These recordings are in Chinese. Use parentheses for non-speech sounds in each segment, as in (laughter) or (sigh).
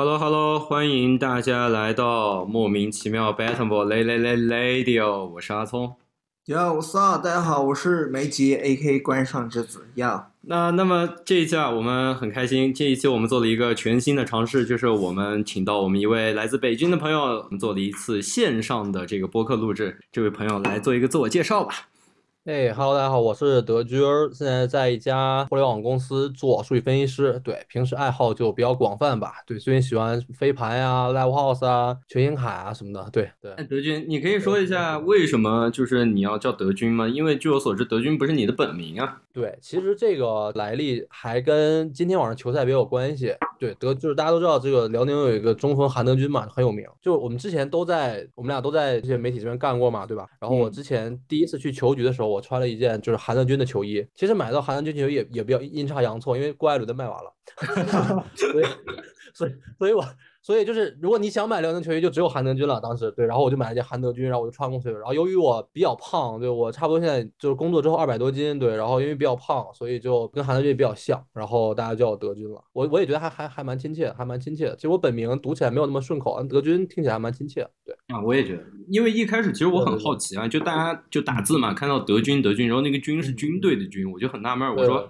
Hello Hello，欢迎大家来到莫名其妙 Battle 雷雷雷 Radio，我是阿聪。哟，我操！大家好，我是梅吉，A.K. 关上之子。Yo，，那那么这一期啊，我们很开心，这一期我们做了一个全新的尝试，就是我们请到我们一位来自北京的朋友，我们做了一次线上的这个播客录制。这位朋友来做一个自我介绍吧。哎哈喽，大家好，我是德军儿，现在在一家互联网公司做数据分析师。对，平时爱好就比较广泛吧。对，最近喜欢飞盘呀、Live House 啊、球星卡啊什么的。对对。哎，德军，你可以说一下为什么就是你要叫德军吗？因为据我所知，德军不是你的本名啊。对，其实这个来历还跟今天晚上球赛比较有关系。对，德就是大家都知道，这个辽宁有一个中锋韩德军嘛，很有名。就我们之前都在，我们俩都在这些媒体这边干过嘛，对吧？然后我之前第一次去球局的时候，我穿了一件就是韩德君的球衣。其实买到韩德君球衣也也比较阴差阳错，因为郭艾伦的卖完了，(laughs) 所以 (laughs) 所以所以我。所以就是，如果你想买辽宁球衣，就只有韩德君了。当时对，然后我就买了件韩德君，然后我就穿过去了。然后由于我比较胖，对我差不多现在就是工作之后二百多斤，对，然后因为比较胖，所以就跟韩德君比较像，然后大家叫我德军了。我我也觉得还还还蛮亲切，还蛮亲切的。其实我本名读起来没有那么顺口，德军听起来还蛮亲切。对啊，我也觉得，因为一开始其实我很好奇啊，就大家就打字嘛，看到德军德军，然后那个军是军队的军，我就很纳闷，我说。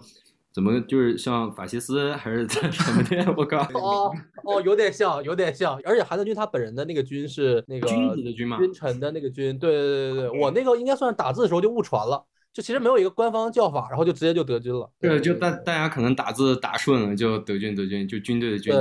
怎么就是像法西斯还是 (laughs) 在什么的？我靠！哦哦，有点像，有点像。而且韩德君他本人的那个君是那个君子的君吗？君臣的那个君。对对对对对，我那个应该算是打字的时候就误传了，就其实没有一个官方叫法，然后就直接就德军了。对，就大大家可能打字打顺了，就德军德军，就军队的军。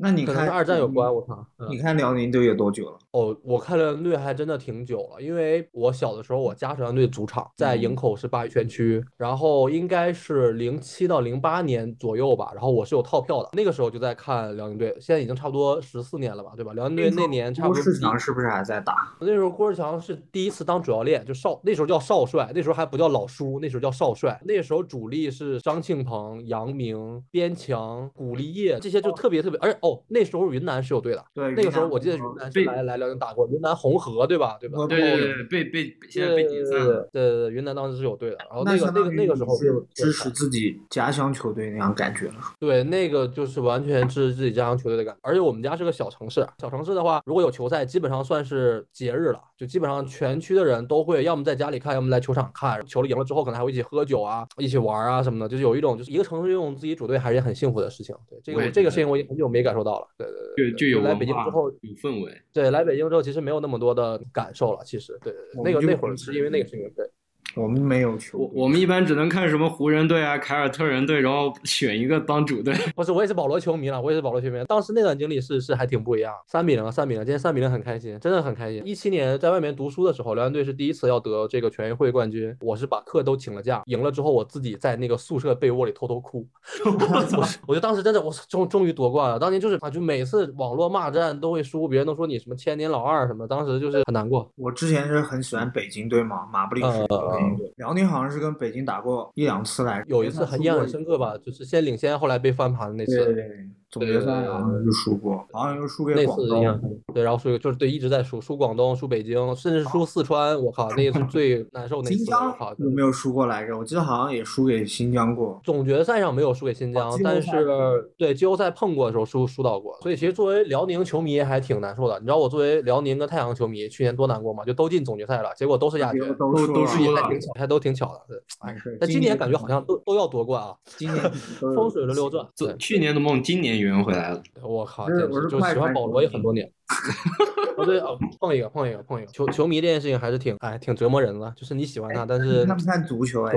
那你看二战有关，我操！你看辽宁队有多久了？哦，我看辽宁队还真的挺久了，因为我小的时候我家辽宁队主场在营口市鲅鱼圈区，然后应该是零七到零八年左右吧，然后我是有套票的，那个时候就在看辽宁队，现在已经差不多十四年了吧，对吧？辽宁队那年差不多。郭士强是不是还在打？那时候郭士强是第一次当主教练，就少那时候叫少帅，那时候还不叫老叔，那时候叫少帅。那时候主力是张庆鹏、杨明、边强、古立业这些就特别特别，而且哦那时候云。南是有队的，对，那个时候我记得云南是来来辽宁打过，云南红河对吧？对吧？对对对，被被现在被解散了。对对对，云南当时是有队的，然后那个那个那个时候支持自己家乡球队那样感觉了。对，那个就是完全支持自己家乡球队的感觉。而且我们家是个小城市，小城市的话，如果有球赛，基本上算是节日了，就基本上全区的人都会要么在家里看，要么来球场看。球赢了之后，可能还会一起喝酒啊，一起玩啊什么的，就是有一种就是一个城市拥有自己主队还是很幸福的事情。对，这个这个事情我已经很久没感受到了。对对对，就就有来北京。之后有氛围，对，来北京之后其实没有那么多的感受了。其实，对对对，那个那会儿是因为那个事情，对。我们没有球，我我们一般只能看什么湖人队啊、凯尔特人队，然后选一个当主队。不是，我也是保罗球迷了，我也是保罗球迷。当时那段经历是是还挺不一样。三比零，三比零，今天三比零很开心，真的很开心。一七年在外面读书的时候，辽宁队是第一次要得这个全运会冠军，我是把课都请了假，赢了之后我自己在那个宿舍被窝里偷偷哭。(laughs) 我 (laughs) 我就当时真的，我终终于夺冠了。当年就是啊，就每次网络骂战都会输，别人都说你什么千年老二什么，当时就是很难过。我之前是很喜欢北京队嘛，马布里是北京队，辽宁好。像是跟北京打过一两次来，有一次很印象很深刻吧，就是先领先，后来被翻盘的那次。对对。总决赛好像就输过，好像又输给广东。对，然后输就是对一直在输，输广东，输北京，甚至输四川。我靠，那一次最 (laughs) 难受那次。新疆有没有输过来着？我记得好像也输给新疆过。总决赛上没有输给新疆，但是对季后赛碰过的时候输输到过。所以其实作为辽宁球迷还挺难受的。你知道我作为辽宁跟太阳球迷去年多难过吗？就都进总决赛了，结果都是亚军，都都输了，还都挺巧的。对，但今年感觉好像都都要夺冠啊。今年 (laughs) 风水轮流转，去年的梦今年圆回来了。我靠，简直就喜欢保罗也很多年。(laughs) 哦对哦，碰一个碰一个碰一个，球球迷这件事情还是挺哎挺折磨人的，就是你喜欢他，但是他不看足球哎，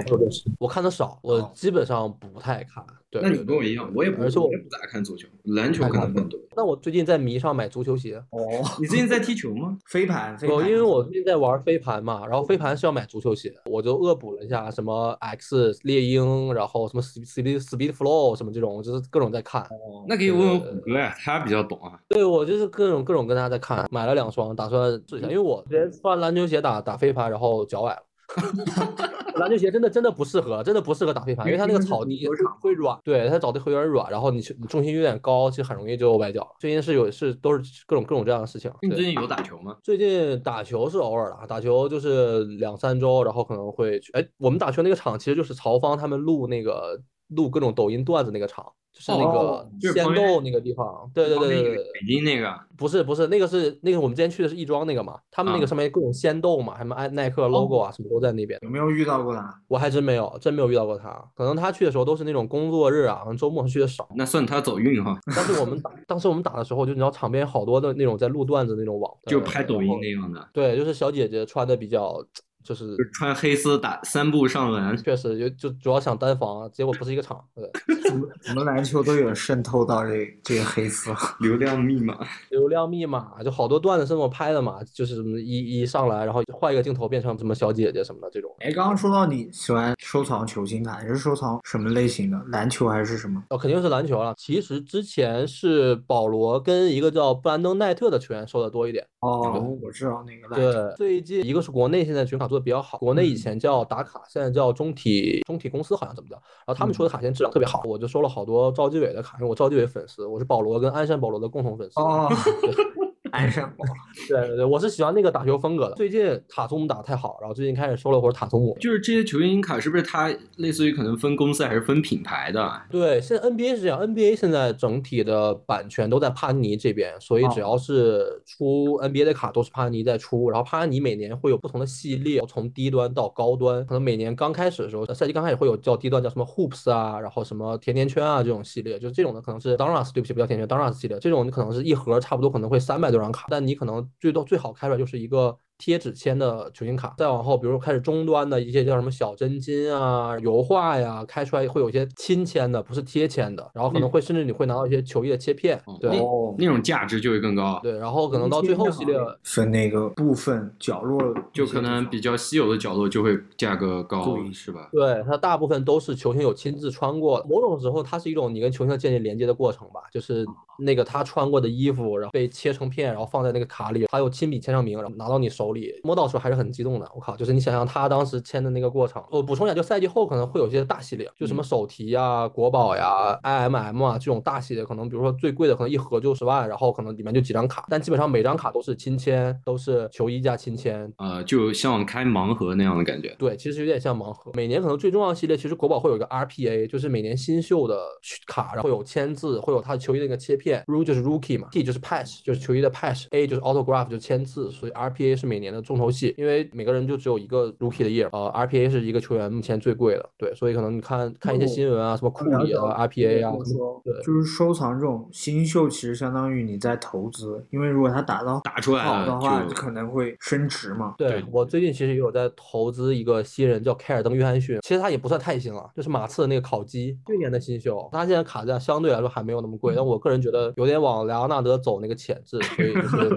我看的少，我基本上不太看。对，那你跟我一样，我也不，而且我也不咋看足球，篮球看的更多。那我最近在迷上买足球鞋。哦，你最近在踢球吗？飞盘，哦，因为我最近在玩飞盘嘛，然后飞盘是要买足球鞋，我就恶补了一下什么 X 猎鹰，然后什么 Speed Speed Flow 什么这种，就是各种在看。哦，那可以问问虎哥呀，他比较懂啊。对，我就是各种各种跟大家在看，买了两双，打算试一下，因为我之前穿篮球鞋打打飞盘，然后脚崴了。(laughs) 篮球鞋真的真的不适合，真的不适合打飞盘，因为它那个草地会软，对它草地会有点软，然后你你重心有点高，其实很容易就崴脚。最近是有是都是各种各种这样的事情。你最近有打球吗？最近打球是偶尔的，打球就是两三周，然后可能会去。哎，我们打球那个场其实就是曹芳他们录那个录各种抖音段子那个场。就是那个仙豆那个地方。对对对对北京那个不是不是，那个是那个我们之前去的是亦庄那个嘛，他们那个啊上面各种仙豆嘛，什么耐耐克 logo 啊，什么都在那边。有没有遇到过他？我还真没有，真没有遇到过他。可能他去的时候都是那种工作日啊，可能周末去的少。那算他走运哈，但是我们打，当时我们打的时候，就你知道场边好多的那种在录段子那种网，就呃拍抖音那样的，对，就是小姐姐穿的比较，就是就穿黑丝打三步上篮，确实就就主要想单防，结果不是一个场。对，(laughs) 怎么篮球都有渗透到这这个黑丝？(laughs) 流量密码。流量密码就好多段子是那么拍的嘛，就是什么一一上来，然后换一个镜头变成什么小姐姐什么的这种。哎，刚刚说到你喜欢收藏球星卡，你是收藏什么类型的？篮球还是什么？哦，肯定是篮球了。其实之前是保罗跟一个叫布兰登奈特的球员收的多一点。哦，我知道那个。对，最近一个是国内现在球员卡做的比较好，国内以前叫打卡，现在叫中体中体公司好像怎么叫。然后他们出的卡现在质量特别好，我就收了好多赵继伟的卡，因为我赵继伟粉丝，我是保罗跟鞍山保罗的共同粉丝。(laughs) 鞍山宝。对对对，我是喜欢那个打球风格的。最近塔图姆打得太好，然后最近开始收了会儿塔图姆。就是这些球星卡是不是它类似于可能分公司还是分品牌的？对，现在 NBA 是这样，NBA 现在整体的版权都在帕尼尼这边，所以只要是出 NBA 的卡都是帕尼尼在出，然后帕尼尼每年会有不同的系列，从低端到高端，可能每年刚开始的时候，赛季刚开始会有叫低端叫什么 Hoops 啊，然后什么甜甜圈啊这种系列，就是这种的可能是 Donuts，对不起不叫甜甜圈 Donuts 系列，这种可能是一盒差不多可能会三百多张卡，但你可能最多最好开出来就是一个。贴纸签的球星卡，再往后，比如开始终端的一些叫什么小真金啊、油画呀，开出来会有一些亲签的，不是贴签的，然后可能会甚至你会拿到一些球衣的切片，哦对哦，那种价值就会更高，对，然后可能到最后系列，分那个部分角落，就可能比较稀有的角落就会价格高，对是吧？对它大部分都是球星有亲自穿过，某种时候它是一种你跟球星建立连接的过程吧，就是那个他穿过的衣服，然后被切成片，然后放在那个卡里，他又亲笔签上名，然后拿到你手里，摸到的时候还是很激动的。我靠，就是你想象他当时签的那个过程。我补充一下，就赛季后可能会有一些大系列，就什么手提呀、国宝呀、IMM 啊这种大系列，可能比如说最贵的可能一盒就十万，然后可能里面就几张卡，但基本上每张卡都是亲签，都是球衣加亲签，呃，就像开盲盒那样的感觉。对，其实有点像盲盒。每年可能最重要的系列，其实国宝会有一个 RPA，就是每年新秀的卡，然后有签字，会有他的球衣的一个切片。R 就是 Rookie 嘛，T 就是 Patch，就是球衣的 Patch，A 就是 Autograph，就是签字。所以 RPA 是每年的重头戏，因为每个人就只有一个 Rookie 的 year，呃，RPA 是一个球员目前最贵的，对，所以可能你看看一些新闻啊，什么库里啊、RPA 啊，就是说对就是收藏这种新秀，其实相当于你在投资，因为如果他打到打出来好的话，就可能会升值嘛。对对我最近其实也有在投资一个新人，叫凯尔登·约翰逊。其实他也不算太新了，就是马刺的那个烤鸡，去年的新秀。他现在卡价相对来说还没有那么贵，但我个人觉得有点往莱昂纳德走那个潜质，所以就是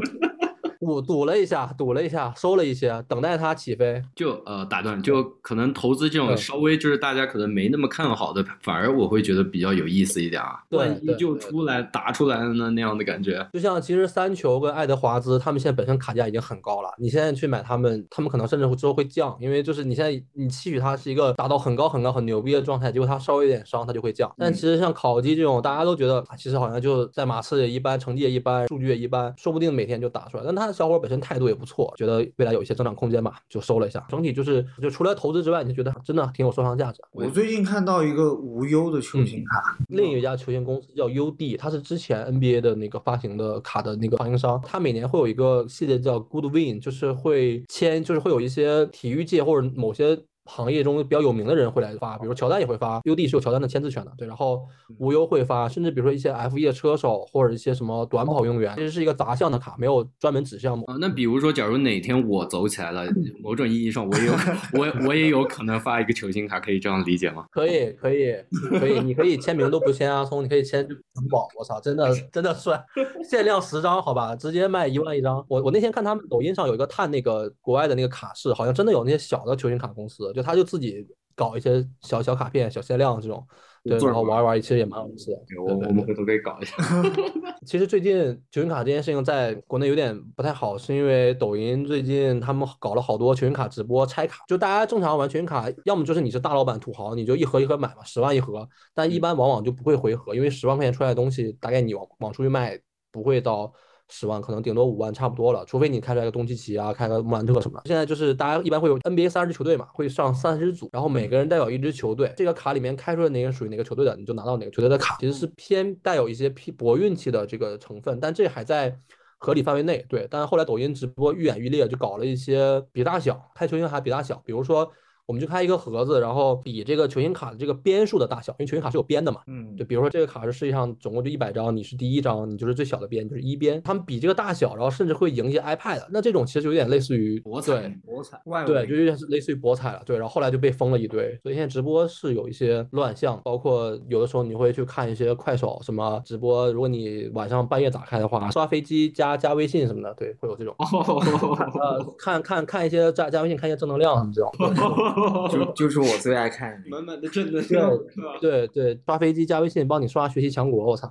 赌赌了一下，赌了一下，收了一些，等待它起飞。就呃打断，就可能投资这种稍微就是大家可能没那么看好的，反而我会觉得比较有意思一点啊。对就出来打出来了呢那样的感觉。就像其实三球跟爱德华兹他们现在本身卡价已经很高了，你现在去买他们，他们可能甚至会之后会降，因为就是你现在你期许他是一个达到很高很高很牛逼的状态，结果他稍微有点伤，他就会降。但其实像烤鸡这种，大家都觉得啊其实好像就在马刺也一般，成绩也一般，数据也一般，说不定每天就打出来。但他的小伙本身态度也不错，觉得未来有一些增长空间吧，就收了一下。整体就是就除了投资之外，你就觉得真的挺有收藏价值。我最近看到一个无忧的球星卡，另一家球星公司叫 UD，它是之前 NBA 的那个发行的卡的那个发行商，它每年会有一个系列叫 Good Win，就是会签，就是会有一些体育界或者某些。行业中比较有名的人会来发，比如乔丹也会发，UD 是有乔丹的签字权的，对，然后无忧会发，甚至比如说一些 F1 的车手或者一些什么短跑运动员，其实是一个杂项的卡，没有专门指项目。啊，那比如说，假如哪天我走起来了，(laughs) 某种意义上我也有 (laughs) 我我也有可能发一个球星卡，可以这样理解吗？(laughs) 可以，可以，可以，你可以签名都不签阿松，你可以签城堡，我操，真的真的帅，限量十张，好吧，直接卖一万一张。我我那天看他们抖音上有一个探那个国外的那个卡市，好像真的有那些小的球星卡公司，就他就自己搞一些小小卡片、小限量这种，对，然后玩一玩，其实也蛮有意思的。我我们回头可以搞一下。(laughs) 其实最近球星卡这件事情在国内有点不太好，是因为抖音最近他们搞了好多球星卡直播拆卡，就大家正常玩球星卡，要么就是你是大老板土豪，你就一盒一盒买嘛，十万一盒，但一般往往就不会回合，因为十万块钱出来的东西，大概你往往出去卖不会到十万，可能顶多五万差不多了。除非你开出来个东契奇啊，开个穆兰特什么的。现在就是大家一般会有 NBA 三十支球队嘛，会上三十组，然后每个人代表一支球队，这个卡里面开出来哪个属于哪个球队的，你就拿到哪个球队的卡。其实是偏带有一些偏博运气的这个成分，但这还在合理范围内。对，但是后来抖音直播愈演愈烈，就搞了一些比大小，开球星还比大小，比如说。我们就开一个盒子，然后比这个球星卡的这个边数的大小，因为球星卡是有边的嘛。嗯，就比如说这个卡是世界上总共就一百张，你是第一张，你就是最小的边，就是一边。他们比这个大小，然后甚至会赢一些 iPad。那这种其实就有点类似于博彩，博彩，对，就有点是类似于博彩了。对，然后后来就被封了一堆，所以现在直播是有一些乱象，包括有的时候你会去看一些快手什么直播，如果你晚上半夜打开的话，刷飞机加加微信什么的，对，会有这种。呃，看看看一些加加微信，看一些正能量什么这种，(laughs) (laughs) 就就是。我最爱看的，满满的正能量，对对，刷飞机加微信帮你刷学习强国，我操，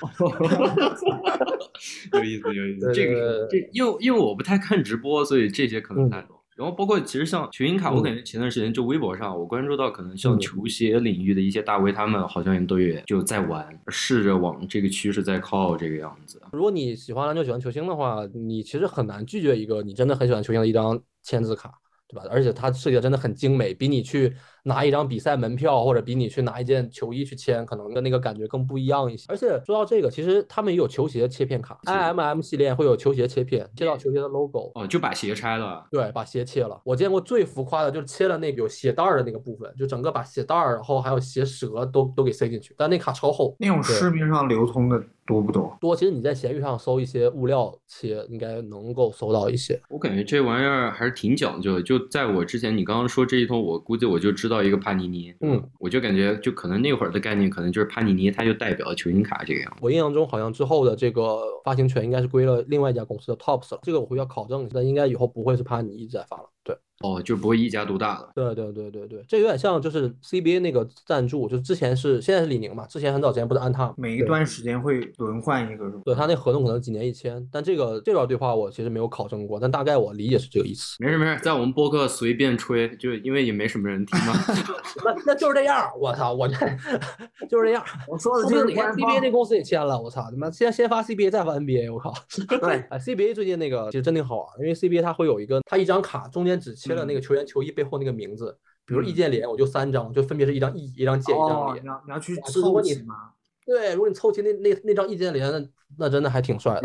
(laughs) 有意思有意思。这个这因为因为我不太看直播，所以这些可能不太懂。然后包括其实像球星卡，我感觉前段时间就微博上我关注到，可能像球鞋领域的一些大 V，他们好像也都也就在玩，试着往这个趋势在靠这个样子。如果你喜欢篮球喜欢球星的话，你其实很难拒绝一个你真的很喜欢球星的一张签字卡。对吧？而且它设计的真的很精美，比你去拿一张比赛门票，或者比你去拿一件球衣去签，可能的那个感觉更不一样一些。而且说到这个，其实他们也有球鞋切片卡，I M M 系列会有球鞋切片，切到球鞋的 logo。哦，就把鞋拆了。对，把鞋切了。我见过最浮夸的，就是切了那个有鞋带的那个部分，就整个把鞋带儿，然后还有鞋舌都都给塞进去。但那卡超厚，那种市面上流通的。多不多？多，其实你在闲鱼上搜一些物料切，应该能够搜到一些。我感觉这玩意儿还是挺讲究的。就在我之前，你刚刚说这一通，我估计我就知道一个帕尼尼。嗯，我就感觉就可能那会儿的概念，可能就是帕尼尼，它就代表了球星卡这个样。我印象中好像之后的这个发行权应该是归了另外一家公司的 Tops 了。这个我回去要考证一下，但应该以后不会是帕尼一直在发了。对。哦，就不会一家独大了。对对对对对，这有点像就是 CBA 那个赞助，就之前是现在是李宁嘛，之前很早之前不是安踏，每一段时间会轮换一个，是吧？对他那合同可能几年一签，但这个这段对话我其实没有考证过，但大概我理解是这个意思。没事没事，在我们播客随便吹，就因为也没什么人听嘛。(laughs) 那那就是这样，我操，我这 (laughs) 就是这样。(laughs) 我说的就是你看 CBA 那公司也签了，我操，他妈先先发 CBA 再发 NBA，我靠。对，哎，CBA 最近那个其实真挺好玩，因为 CBA 它会有一个，它一张卡中间只切了那个球员球衣。背后那个名字，比如易建联，我就三张，就分别是一张易，一张建，一张联。你要你要去凑齐吗？对，如果你凑齐那那那张易建联，那那真的还挺帅的。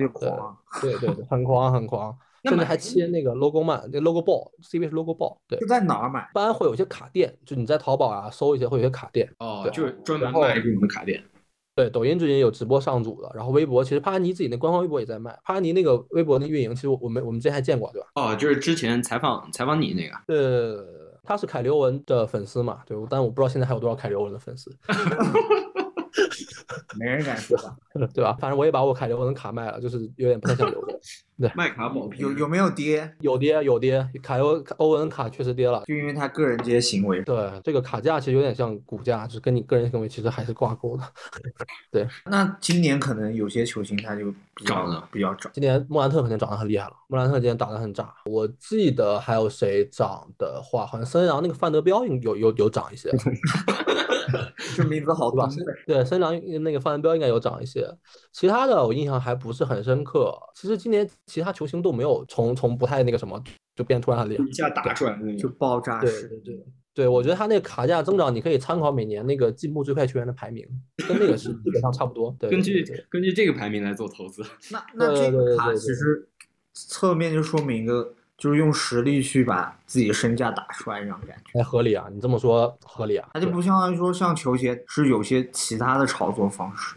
对对对，很狂很狂，(laughs) 甚至还切那个 logo man，，那 logo ball，C B 是 logo ball。对，就在哪儿买？一般会有些卡店，就你在淘宝啊搜一些，会有些卡店。哦，就是专门卖这种的卡店。对，抖音最近有直播上组的，然后微博其实帕安尼自己那官方微博也在卖。帕安尼那个微博那运营，其实我们我们之前还见过，对吧？哦，就是之前采访采访你那个。呃。他是凯刘文的粉丝嘛？对，但我不知道现在还有多少凯刘文的粉丝。(laughs) 没人敢说吧？(laughs) 对吧？反正我也把我凯刘文的卡卖了，就是有点不太想留着。对，(laughs) 卖卡保有有没有跌？有跌有跌，凯欧欧文卡确实跌了，就因为他个人这些行为。对，这个卡价其实有点像股价，就是跟你个人行为其实还是挂钩的。(laughs) 对，那今年可能有些球星他就涨了，比较涨。今年莫兰特肯定涨得很厉害了，莫兰特今年打得很炸。我记得还有谁涨的话，好像森狼那个范德彪有有有涨一些。这名字好吧？对，森狼那个范德彪应该有涨一些，其他的我印象还不是很深刻。其实今年其他球星都没有从从不太那个什么就变突然很厉害，一下打出来就爆炸式。对对对，对我觉得他那个卡价增长，你可以参考每年那个进步最快球员的排名，跟那个是基本上差不多。对，根据根据这个排名来做投资。那 (laughs) 那这个卡其实侧面就说明一个。就是用实力去把自己身价打出来，那种感觉，哎，合理啊！你这么说合理啊？它就不相当于说像球鞋是有些其他的炒作方式，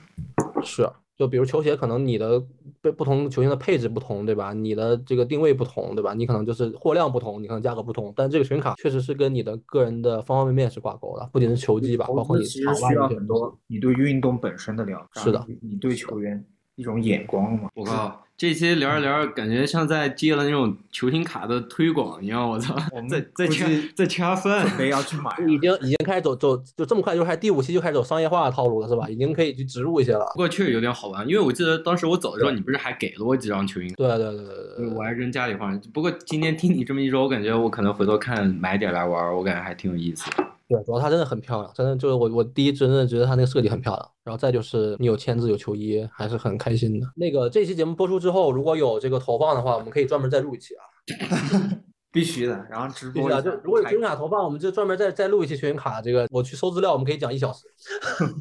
是，就比如球鞋，可能你的被不同球星的配置不同，对吧？你的这个定位不同，对吧？你可能就是货量不同，你可能价格不同，但这个球星卡确实是跟你的个人的方方面面是挂钩的，不仅是球技吧，包括你其实需要很多你对运动本身的了解，是的，你对球员一种眼光嘛。我靠。这期聊着聊着，感觉像在接了那种球星卡的推广一样。我操，在在掐在掐分，准备要去买，已经已经开始走走，就这么快就开始第五期就开始走商业化的套路了，是吧？已经可以去植入一些了。不过确实有点好玩，因为我记得当时我走的时候，你不是还给了我几张球星？对对对对对，我还扔家里放着。不过今天听你这么一说，我感觉我可能回头看买点来玩，我感觉还挺有意思。对，主要它真的很漂亮，真的就是我我第一真的觉得它那个设计很漂亮，然后再就是你有签字有球衣，还是很开心的。那个这期节目播出之后，如果有这个投放的话，我们可以专门再录一期啊。(laughs) 必须的，然后直播必须啊！就如果有球星卡投放，我们就专门再再录一期球星卡。这个我去搜资料，我们可以讲一小时。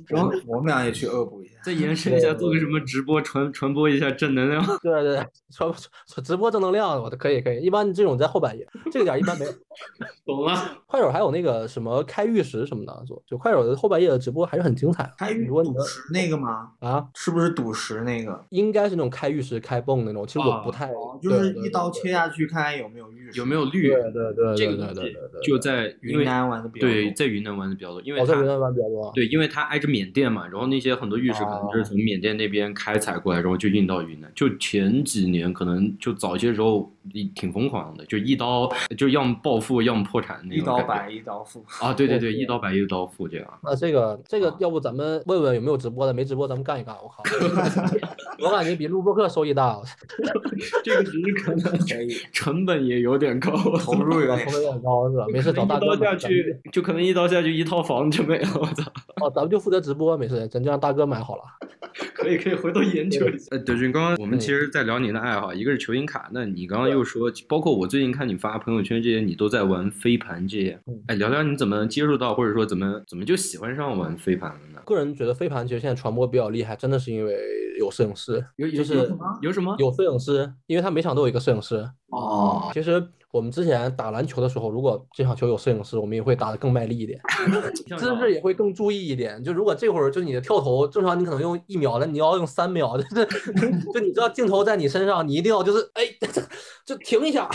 然后 (laughs) 我们俩也去恶补一下，再延伸一下，做个什么直播传传播一下正能量。(laughs) 对对，传传直播正能量，我的可以可以。一般这种在后半夜，这个点一般没有。(laughs) 懂了。快手还有那个什么开玉石什么的做，就快手的后半夜的直播还是很精彩的。开玉石那个吗？啊，是不是赌石那个？应该是那种开玉石开泵那种。其实我不太，就是一刀切下去看看有没有玉石，有没有绿。对对对，这个对对就在云南玩的比较多。对，在云南玩的比较多，因为在云南玩比较多。对，因为它挨着缅甸嘛，然后那些很多玉石就是从缅甸那边开采过来，然后就运到云南。就前几年可能就早些时候挺疯狂的，就一刀就要么暴富，要么破产那种。一刀白，一刀富。啊，对对对，一刀白，一刀富这样。那这个这个，要不咱们问问有没有直播的？没直播咱们干一干。我靠，(laughs) 我感觉比录播课收益大。(laughs) 这个只是可能成本也有点高，投入也有点高是吧？没事，找大哥。一刀下去就可能一刀下去一套房就没了，我操！哦，咱们就负责直播，没事，咱就让大哥买好了。可以 (laughs) 可以，回头研究一下。呃，德军，刚刚我们其实在聊您的爱好，一个是球星卡，那你刚刚又说，包括我最近看你发朋友圈这些，你都在玩飞盘这些。哎，聊聊你怎么接触到，或者说怎么怎么就喜欢上玩飞盘了呢？个人觉得飞盘其实现在传播比较厉害，真的是因为有摄影师，有就是有什么有摄影师，因为他每场都有一个摄影师。哦，其实。我们之前打篮球的时候，如果这场球有摄影师，我们也会打得更卖力一点，(laughs) 姿势也会更注意一点。就如果这会儿就你的跳投，正常你可能用一秒的，你要用三秒，(laughs) 就是就你知道镜头在你身上，你一定要就是哎，就停一下，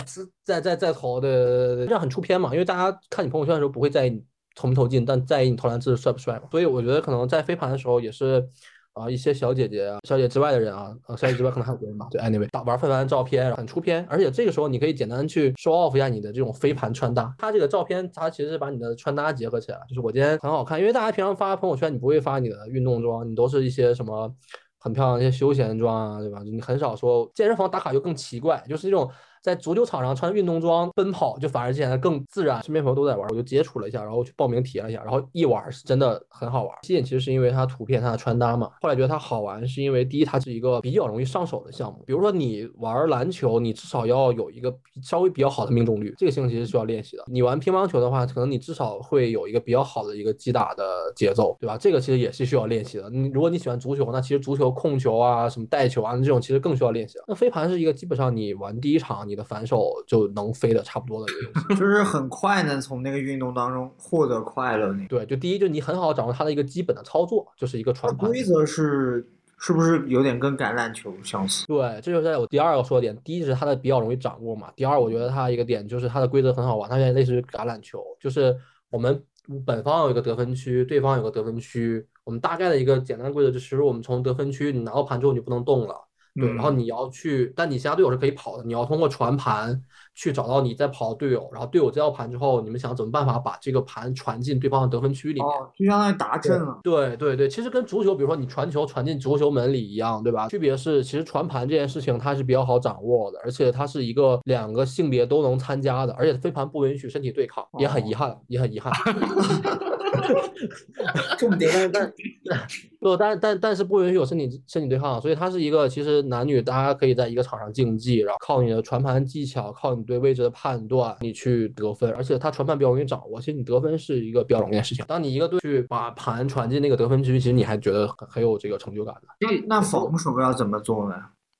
再再再投的，这样很出片嘛。因为大家看你朋友圈的时候不会在意你投没投进，但在意你投篮姿势帅不帅嘛。所以我觉得可能在飞盘的时候也是。啊，一些小姐姐啊，小姐之外的人啊，呃，小姐之外可能还有别人吧。对，anyway，打玩飞盘的照片很出片，而且这个时候你可以简单去 show off 一下你的这种飞盘穿搭。它这个照片，它其实是把你的穿搭结合起来，就是我今天很好看，因为大家平常发朋友圈，你不会发你的运动装，你都是一些什么很漂亮的一些休闲装啊，对吧？你很少说健身房打卡就更奇怪，就是这种。在足球场上穿运动装奔跑，就反而显得更自然。身边朋友都在玩，我就接触了一下，然后去报名体验了一下，然后一玩是真的很好玩。吸引其实是因为它图片、它的穿搭嘛。后来觉得它好玩，是因为第一，它是一个比较容易上手的项目。比如说你玩篮球，你至少要有一个稍微比较好的命中率，这个性其实需要练习的。你玩乒乓球的话，可能你至少会有一个比较好的一个击打的节奏，对吧？这个其实也是需要练习的。你如果你喜欢足球，那其实足球控球啊、什么带球啊这种其实更需要练习。那飞盘是一个基本上你玩第一场，你的反手就能飞的差不多的一个游戏，就是很快能从那个运动当中获得快乐。那对，就第一，就你很好掌握它的一个基本的操作，就是一个传盘。规则是是不是有点跟橄榄球相似？对，这就是我第二个说的点。第一是它的比较容易掌握嘛，第二我觉得它一个点就是它的规则很好玩，它有点类似于橄榄球，就是我们本方有一个得分区，对方有个得分区，我们大概的一个简单规则就是，我们从得分区你拿到盘之后你就不能动了。对，然后你要去，但你其他队友是可以跑的。你要通过传盘去找到你在跑的队友，然后队友接到盘之后，你们想怎么办法把这个盘传进对方的得分区里面？哦，就相当于达阵了。对对对，其实跟足球，比如说你传球传进足球门里一样，对吧？区别是，其实传盘这件事情它是比较好掌握的，而且它是一个两个性别都能参加的，而且飞盘不允许身体对抗，也很遗憾，也很遗憾。(laughs) (laughs) 重点，但但不，但但但是不允许有身体身体对抗，所以它是一个其实男女大家可以在一个场上竞技，然后靠你的传盘技巧，靠你对位置的判断，你去得分，而且它传盘比较容易掌握，其实你得分是一个比较容易的事情。当你一个队去把盘传进那个得分区，其实你还觉得很很有这个成就感的。那那防守要怎么做呢？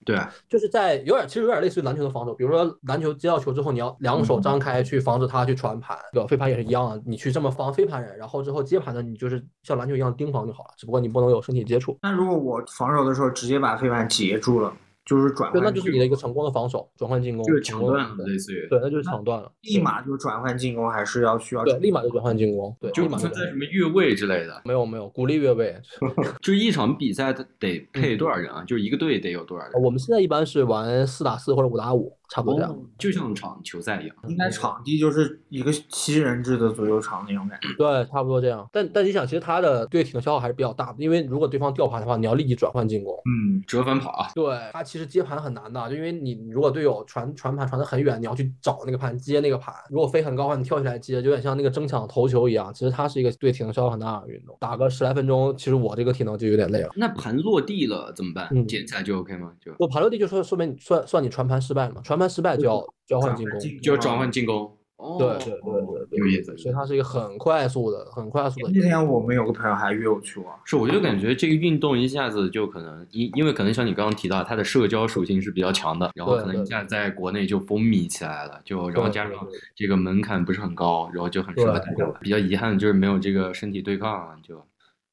对，就是在有点，其实有点类似于篮球的防守。比如说篮球接到球之后，你要两手张开去防止他去传盘，对吧？飞盘也是一样的，你去这么防飞盘人，然后之后接盘的你就是像篮球一样盯防就好了，只不过你不能有身体接触。那如果我防守的时候直接把飞盘截住了？就是转换，对，那就是你的一个成功的防守，转换进攻，就是抢断了，类似于，对，那就是抢断了。立马就转换进攻，还是要需要？对，立马就转换进攻，对，就不存在什么越位之类的。没有没有，鼓励越位。(laughs) 就一场比赛得配多少人啊？就是一个队得有多少人？我们现在一般是玩四打四或者五打五。差不多这样。哦就像场球赛一样。应该场地就是一个七人制的足球场那种感觉。对，差不多这样。但但你想，其实他的对体能消耗还是比较大的，因为如果对方吊盘的话，你要立即转换进攻。嗯，折返跑啊，对他其实接盘很难的，就因为你你如果队友传传盘传的很远，你要去找那个盘接那个盘。如果飞很高的话，你跳起来接，就有点像那个争抢头球一样。其实它是一个对体能消耗很大的运动。打个十来分钟，其实我这个体能就有点累了。那盘落地了怎么办？嗯捡起来就 OK 吗？就我盘落地就说说明你算算你传盘失败了嘛，传盘失败就要交换进攻。就要转换进攻。哦，对对对有意思。所以它是一个很快速的、很快速的。那天我们有个朋友还约我去玩，是，我就感觉这个运动一下子就可能因因为可能像你刚刚提到，它的社交属性是比较强的，然后可能一下子在国内就风靡起来了，就然后加上这个门槛不是很高，然后就很适合大家玩。比较遗憾的就是没有这个身体对抗啊，就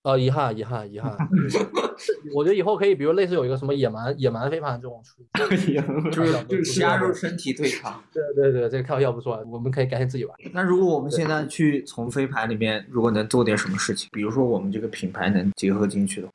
呃，遗憾，遗憾，遗憾。(laughs) 我觉得以后可以，比如类似有一个什么野蛮野蛮飞盘这种出，(laughs) 就是就是加入身体对抗。对对对，这个开玩笑不错，我们可以改天自己玩。那如果我们现在去从飞盘里面，如果能做点什么事情，比如说我们这个品牌能结合进去的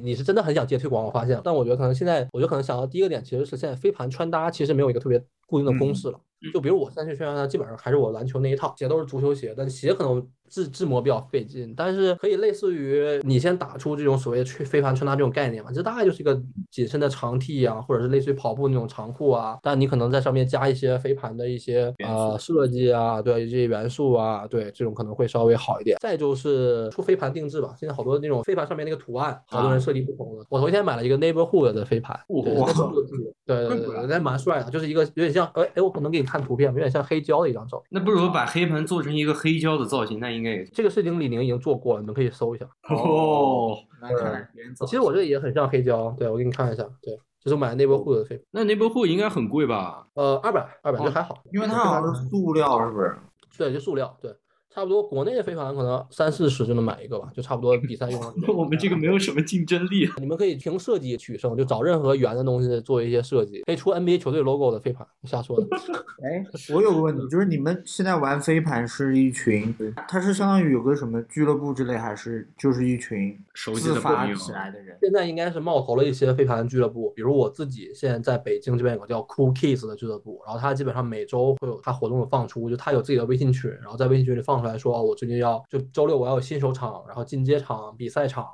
你是真的很想接推广，我发现。但我觉得可能现在，我觉得可能想到第一个点，其实是现在飞盘穿搭其实没有一个特别固定的公式了。就比如我现在去宣传它，基本上还是我篮球那一套，鞋都是足球鞋，但鞋可能制制模比较费劲，但是可以类似于你先打出这种所谓吹飞盘穿搭这种概念嘛，这大概就是一个紧身的长 T 啊，或者是类似于跑步那种长裤啊，但你可能在上面加一些飞盘的一些呃设计啊，对这些元素啊，对这种可能会稍微好一点。再就是出飞盘定制吧，现在好多那种飞盘上面那个图案，好多人设计不同的。我头一天买了一个 Neighborhood 的飞盘，对，哇那 (laughs) 设计对对对，那蛮帅的，就是一个有点像，哎哎，我可能给你看图片，有点像黑胶的一张照片。那不如把黑盘做成一个黑胶的造型，那应该也这个事情李宁已经做过了，你们可以搜一下。哦。那看其实我这个也很像黑胶，对我给你看一下，对，就是我买的 Neighborhood 的飞盘，那那波货应该很贵吧？呃，二百二百哦就还好，因为它好像是塑料，是不是？对，就塑料，对，差不多国内的飞盘可能三四十就能买一个吧，就差不多比赛用的。(laughs) 我们这个没有什么竞争力。你们可以凭设计取胜，就找任何圆的东西做一些设计，可以出 NBA 球队 logo 的飞盘，瞎说的。(laughs) 哎，我有个问题，就是你们现在玩飞盘是一群，它是相当于有个什么俱乐部之类，还是就是一群熟悉自的朋友发起来的人？现在应该是冒头了一些飞盘俱乐部，比如我自己现在在北京这边有个叫 Cool Kids 的俱乐部，然后他基本上每周会有他活动的放出，就他有自己的微信群，然后在微信群里放出来说，哦，我最近要就周六我要有新手场，然后进阶场、比赛场。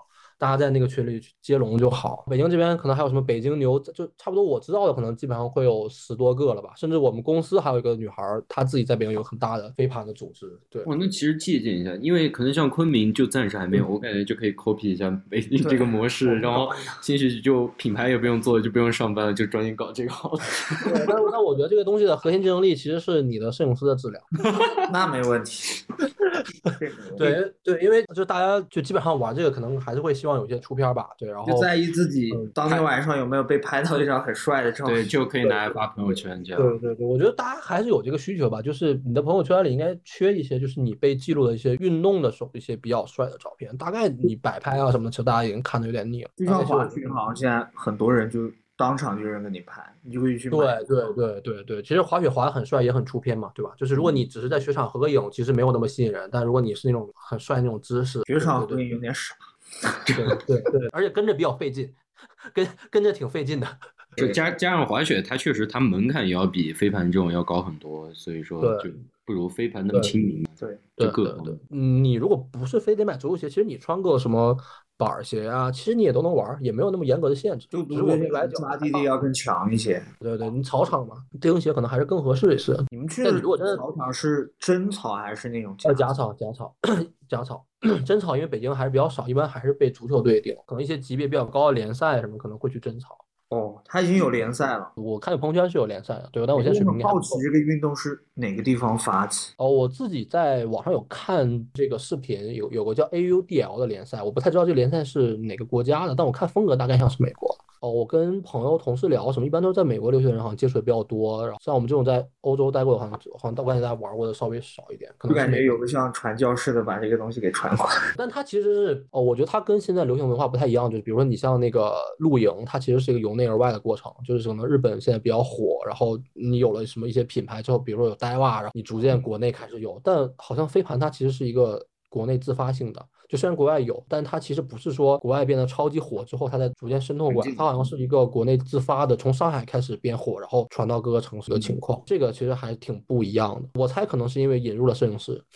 大家在那个群里去接龙就好。北京这边可能还有什么北京牛，就差不多我知道的，可能基本上会有十多个了吧。甚至我们公司还有一个女孩，她自己在北京有很大的飞盘的组织。对，哇，那其实借鉴一下，因为可能像昆明就暂时还没有，我感觉就可以 copy 一下北京这个模式，然后兴许就品牌也不用做，就不用上班了，就专心搞这个好了。对，但那我觉得这个东西的核心竞争力其实是你的摄影师的质量。(laughs) 那没问题。对对，因为就大家就基本上玩这个，可能还是会希望有些出片儿吧。对，然后就在意自己嗯当天晚上有没有被拍到一张很帅的照片。对，就可以拿来发朋友圈这样。对对对，我觉得大家还是有这个需求吧，就是你的朋友圈里应该缺一些，就是你被记录的一些运动的时候一些比较帅的照片。大概你摆拍啊什么的，其实大家已经看的有点腻了。就像滑雪，好像现在很多人就当场就扔给你拍，你就可以去买。对对对对对，其实滑雪滑的很帅，也很出片嘛，对吧？就是如果你只是在雪场合个影，其实没有那么吸引人。但如果你是那种很帅那种姿势，雪场会有点傻。对对对，(laughs) (laughs) 而且跟着比较费劲，跟跟着挺费劲的。就加加上滑雪，它确实它门槛也要比飞盘这种要高很多，所以说就不如飞盘那么亲民。对，对对对，嗯，你如果不是非得买足球鞋，其实你穿个什么板儿鞋啊，其实你也都能玩儿，也没有那么严格的限制。就只是我们来讲，抓地力要更强一些。对对，你草场嘛，钉鞋可能还是更合适一些。你们去的如果真的草场是真草还是那种呃，假假草，假草，假草，(coughs) (clears throat) 真草，因为北京还是比较少，一般还是被足球队顶，可能一些级别比较高的联赛什么可能会去争吵。哦，他已经有联赛了。我看朋友圈是有联赛的，对，但我现在水平很好奇这个运动是哪个地方发起？哦，我自己在网上有看这个视频，有有个叫 AUDL 的联赛，我不太知道这个联赛是哪个国家的，但我看风格大概像是美国。哦，我跟朋友、同事聊什么，一般都是在美国留学的人，好像接触的比较多。然后像我们这种在欧洲待过的，好像好像我感觉大家玩过的稍微少一点，可能感觉有个像传教士的把这个东西给传过来。但它其实是哦，我觉得它跟现在流行文化不太一样，就是比如说你像那个露营，它其实是一个由内而外的过程，就是可能日本现在比较火，然后你有了什么一些品牌之后，比如说有 Daiwa，然后你逐渐国内开始有，但好像飞盘它其实是一个国内自发性的。就虽然国外有，但它其实不是说国外变得超级火之后，它才逐渐渗透过来，它好像是一个国内自发的，从上海开始变火，然后传到各个城市的情况。这个其实还挺不一样的。我猜可能是因为引入了摄影师。(laughs)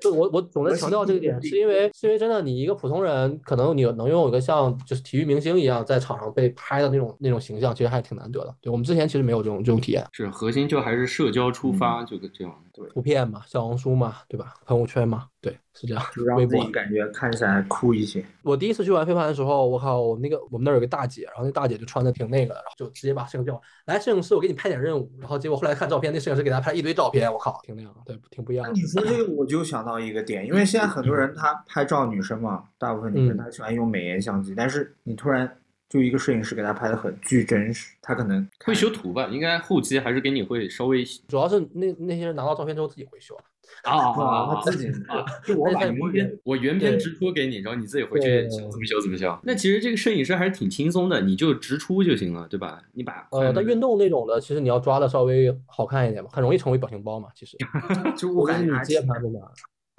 就我我总在强调这个点，是因为是因为真的，你一个普通人，可能你能拥有一个像就是体育明星一样在场上被拍的那种那种形象，其实还挺难得的。对我们之前其实没有这种这种体验。是核心就还是社交出发，就这样。对，图片嘛，小红书嘛，对吧？朋友圈嘛，对，是这样。就让自己感觉看起来酷一些。我第一次去玩飞盘的时候，我靠，我那个我们那儿有个大姐，然后那大姐就穿的挺那个，然后就直接把摄影叫来，摄影师，我给你拍点任务。然后结果后来看照片，那摄影师给他拍一堆照片，我靠，挺那样，对，挺不一样。的你说这个，我就想到一个点，因为现在很多人他拍照，女生嘛，大部分女生她喜欢用美颜相机，但是你突然就一个摄影师给他拍的很巨真实，他可能会修图吧？应该后期还是给你会稍微，主要是那那些人拿到照片之后自己会修啊啊，(laughs) 他自己啊，就我把原片我原片直出给你，然后你自己回去想怎么修怎么修。那其实这个摄影师还是挺轻松的，你就直出就行了，对吧？你把呃，但运动那种的，其实你要抓的稍微好看一点嘛，很容易成为表情包嘛，其实 (laughs) 就我感觉你接盘真的。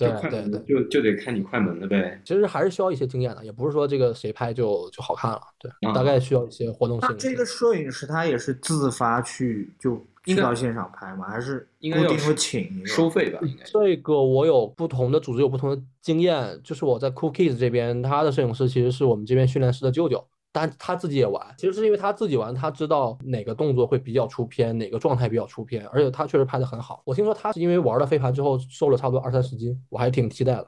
对对对，就就得看你快门了呗。其实还是需要一些经验的，也不是说这个谁拍就就好看了。对，大概需要一些活动性。这个摄影师他也是自发去就去到现场拍吗？还是应该要请收费吧？应该这个我有不同的组织有不同的经验，就是我在 Cookies 这边，他的摄影师其实是我们这边训练师的舅舅。但他自己也玩，其实是因为他自己玩，他知道哪个动作会比较出片，哪个状态比较出片，而且他确实拍的很好。我听说他是因为玩了飞盘之后瘦了差不多二三十斤，我还挺期待的。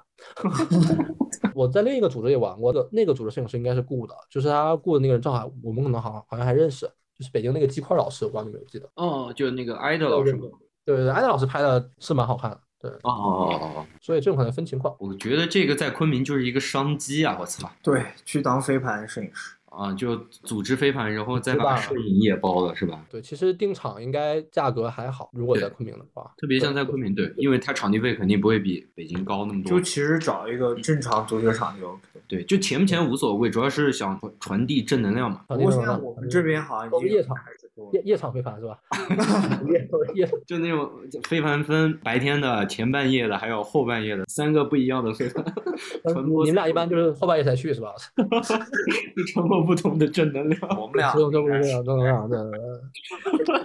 (laughs) 我在另一个组织也玩过的，那个组织摄影师应该是雇的，就是他雇的那个人正好我们可能好像好像还认识，就是北京那个鸡块老师，我不知道你有没有记得？哦，就那个艾德老师吗？对对对，艾德老师拍的是蛮好看的。对，哦哦哦哦，所以这种可能分情况。我觉得这个在昆明就是一个商机啊！我操，对，去当飞盘摄影师。啊，就组织飞盘，然后再把摄影也包了，是吧？对，其实定场应该价格还好，如果在昆明的话，特别像在昆明，对，因为它场地费肯定不会比北京高那么多。就其实找一个正常足球场就 OK。对，就钱不钱无所谓，主要是想传递正能量嘛。不过现在我们这边好像夜场。夜夜场飞盘是吧？(laughs) 夜夜就那种飞盘分白天的、前半夜的，还有后半夜的三个不一样的飞盘。你们俩一般就是后半夜才去是吧？(laughs) 传播不同的正能量。我们俩正正能量，正能量，对对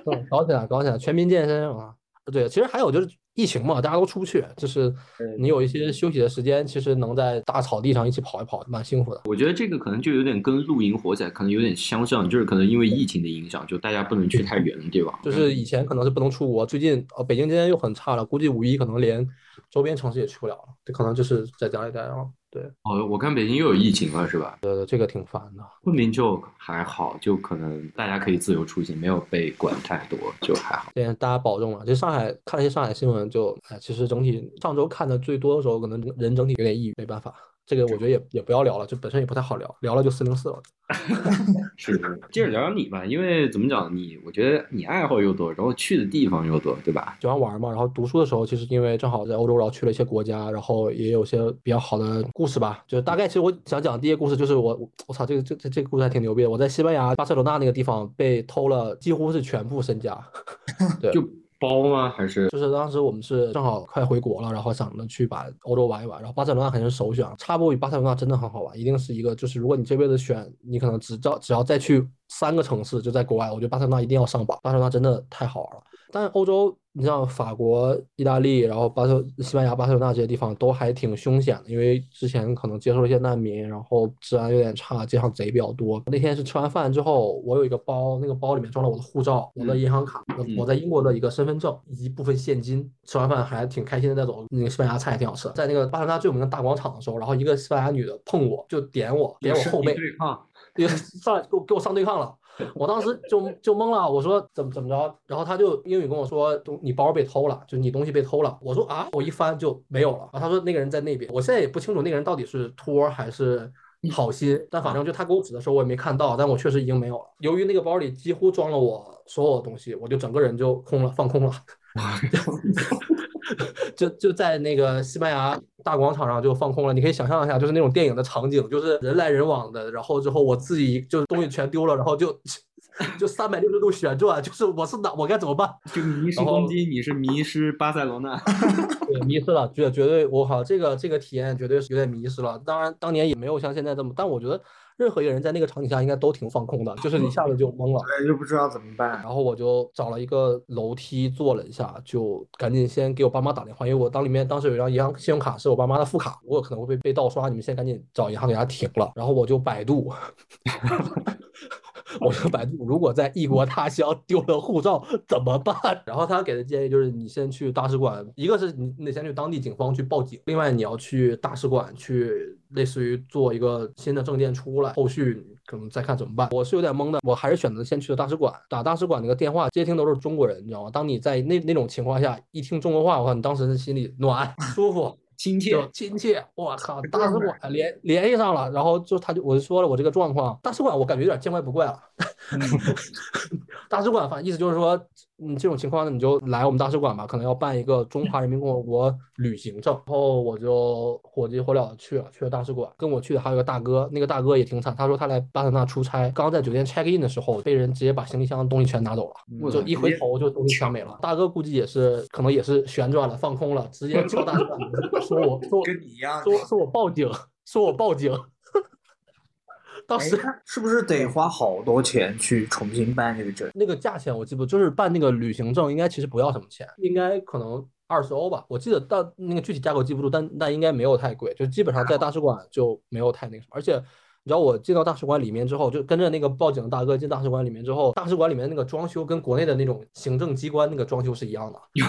对，搞起来，搞起来，全民健身啊！对，其实还有就是。疫情嘛，大家都出不去，就是你有一些休息的时间，其实能在大草地上一起跑一跑，蛮幸福的。我觉得这个可能就有点跟露营火起来可能有点相像，就是可能因为疫情的影响，就大家不能去太远，对吧？就是以前可能是不能出国，最近呃北京今天又很差了，估计五一可能连周边城市也去不了了，这可能就是在家里待着。对，哦，我看北京又有疫情了，是吧？呃，这个挺烦的。昆明就还好，就可能大家可以自由出行，没有被管太多，就还好。对，大家保重了。就上海看了一些上海新闻，就哎，其实整体上周看的最多的时候，可能人整体有点抑郁，没办法。这个我觉得也也不要聊了，就本身也不太好聊，聊了就四零四了。(laughs) 是，接着聊聊你吧，因为怎么讲，你我觉得你爱好又多，然后去的地方又多，对吧？喜欢玩嘛，然后读书的时候，其实因为正好在欧洲，然后去了一些国家，然后也有些比较好的故事吧。就大概其实我想讲第一个故事，就是我我操，这个这这这个故事还挺牛逼的。我在西班牙巴塞罗那那个地方被偷了，几乎是全部身家。(laughs) 对。就。包吗？还是就是当时我们是正好快回国了，然后想着去把欧洲玩一玩，然后巴塞罗那肯定是首选。插播，巴塞罗那真的很好玩，一定是一个就是如果你这辈子选，你可能只要只要再去三个城市，就在国外，我觉得巴塞罗那一定要上榜。巴塞罗那真的太好玩了，但欧洲。你像法国、意大利，然后巴塞、西班牙、巴塞罗那这些地方都还挺凶险的，因为之前可能接收了一些难民，然后治安有点差，街上贼比较多。那天是吃完饭之后，我有一个包，那个包里面装了我的护照、我的银行卡、我在英国的一个身份证以及部分现金。吃完饭还挺开心的在走，那个西班牙菜也挺好吃。在那个巴塞罗那最有名的大广场的时候，然后一个西班牙女的碰我，就点我，点我后背，对抗，(laughs) 上来给我给我上对抗了。我当时就就懵了，我说怎么怎么着，然后他就英语跟我说，东你包被偷了，就你东西被偷了。我说啊，我一翻就没有了。然后他说那个人在那边，我现在也不清楚那个人到底是托还是好心，但反正就他给我指的时候我也没看到，但我确实已经没有了。由于那个包里几乎装了我所有的东西，我就整个人就空了，放空了。(laughs) (laughs) 就就在那个西班牙大广场上就放空了。你可以想象一下，就是那种电影的场景，就是人来人往的。然后之后我自己就是东西全丢了，然后就就三百六十度旋转，就是我是哪我该怎么办？(laughs) 就迷失攻击，你是迷失巴塞罗那，(laughs) 对，迷失了，绝绝对我靠，这个这个体验绝对是有点迷失了。当然当年也没有像现在这么，但我觉得。任何一个人在那个场景下应该都挺放空的，就是一下子就懵了，(laughs) 对，就不知道怎么办。然后我就找了一个楼梯坐了一下，就赶紧先给我爸妈打电话，因为我当里面当时有一张银行信用卡是我爸妈的副卡，我可能会被被盗刷，你们先赶紧找银行给他停了。然后我就百度。(laughs) 我说百度，如果在异国他乡丢了护照怎么办？然后他给的建议就是，你先去大使馆，一个是你你得先去当地警方去报警，另外你要去大使馆去，类似于做一个新的证件出来，后续可能再看怎么办。我是有点懵的，我还是选择先去的大使馆，打大使馆那个电话接听都是中国人，你知道吗？当你在那那种情况下一听中国话，我靠，你当时的心里暖 (laughs) 舒服。亲切，亲切，我靠！大使馆联联系上了，然后就他就我就说了我这个状况，大使馆我感觉有点见怪不怪了。(laughs) 大使馆反正意思就是说。嗯，这种情况呢，你就来我们大使馆吧，可能要办一个中华人民共和国旅行证。然后我就火急火燎的去了，去了大使馆。跟我去的还有个大哥，那个大哥也挺惨，他说他来巴塞纳出差，刚在酒店 check in 的时候，被人直接把行李箱的东西全拿走了，就一回头就东西全没了。大哥估计也是，可能也是旋转了，放空了，直接敲大使馆，说我说跟你一样，说说我报警，说我报警。当时是不是得花好多钱去重新办这个证？那个价钱我记不，就是办那个旅行证，应该其实不要什么钱，应该可能二十欧吧。我记得到那个具体价格记不住，但但应该没有太贵，就基本上在大使馆就没有太那个什么，而且。你知道我进到大使馆里面之后，就跟着那个报警的大哥进大使馆里面之后，大使馆里面那个装修跟国内的那种行政机关那个装修是一样的。你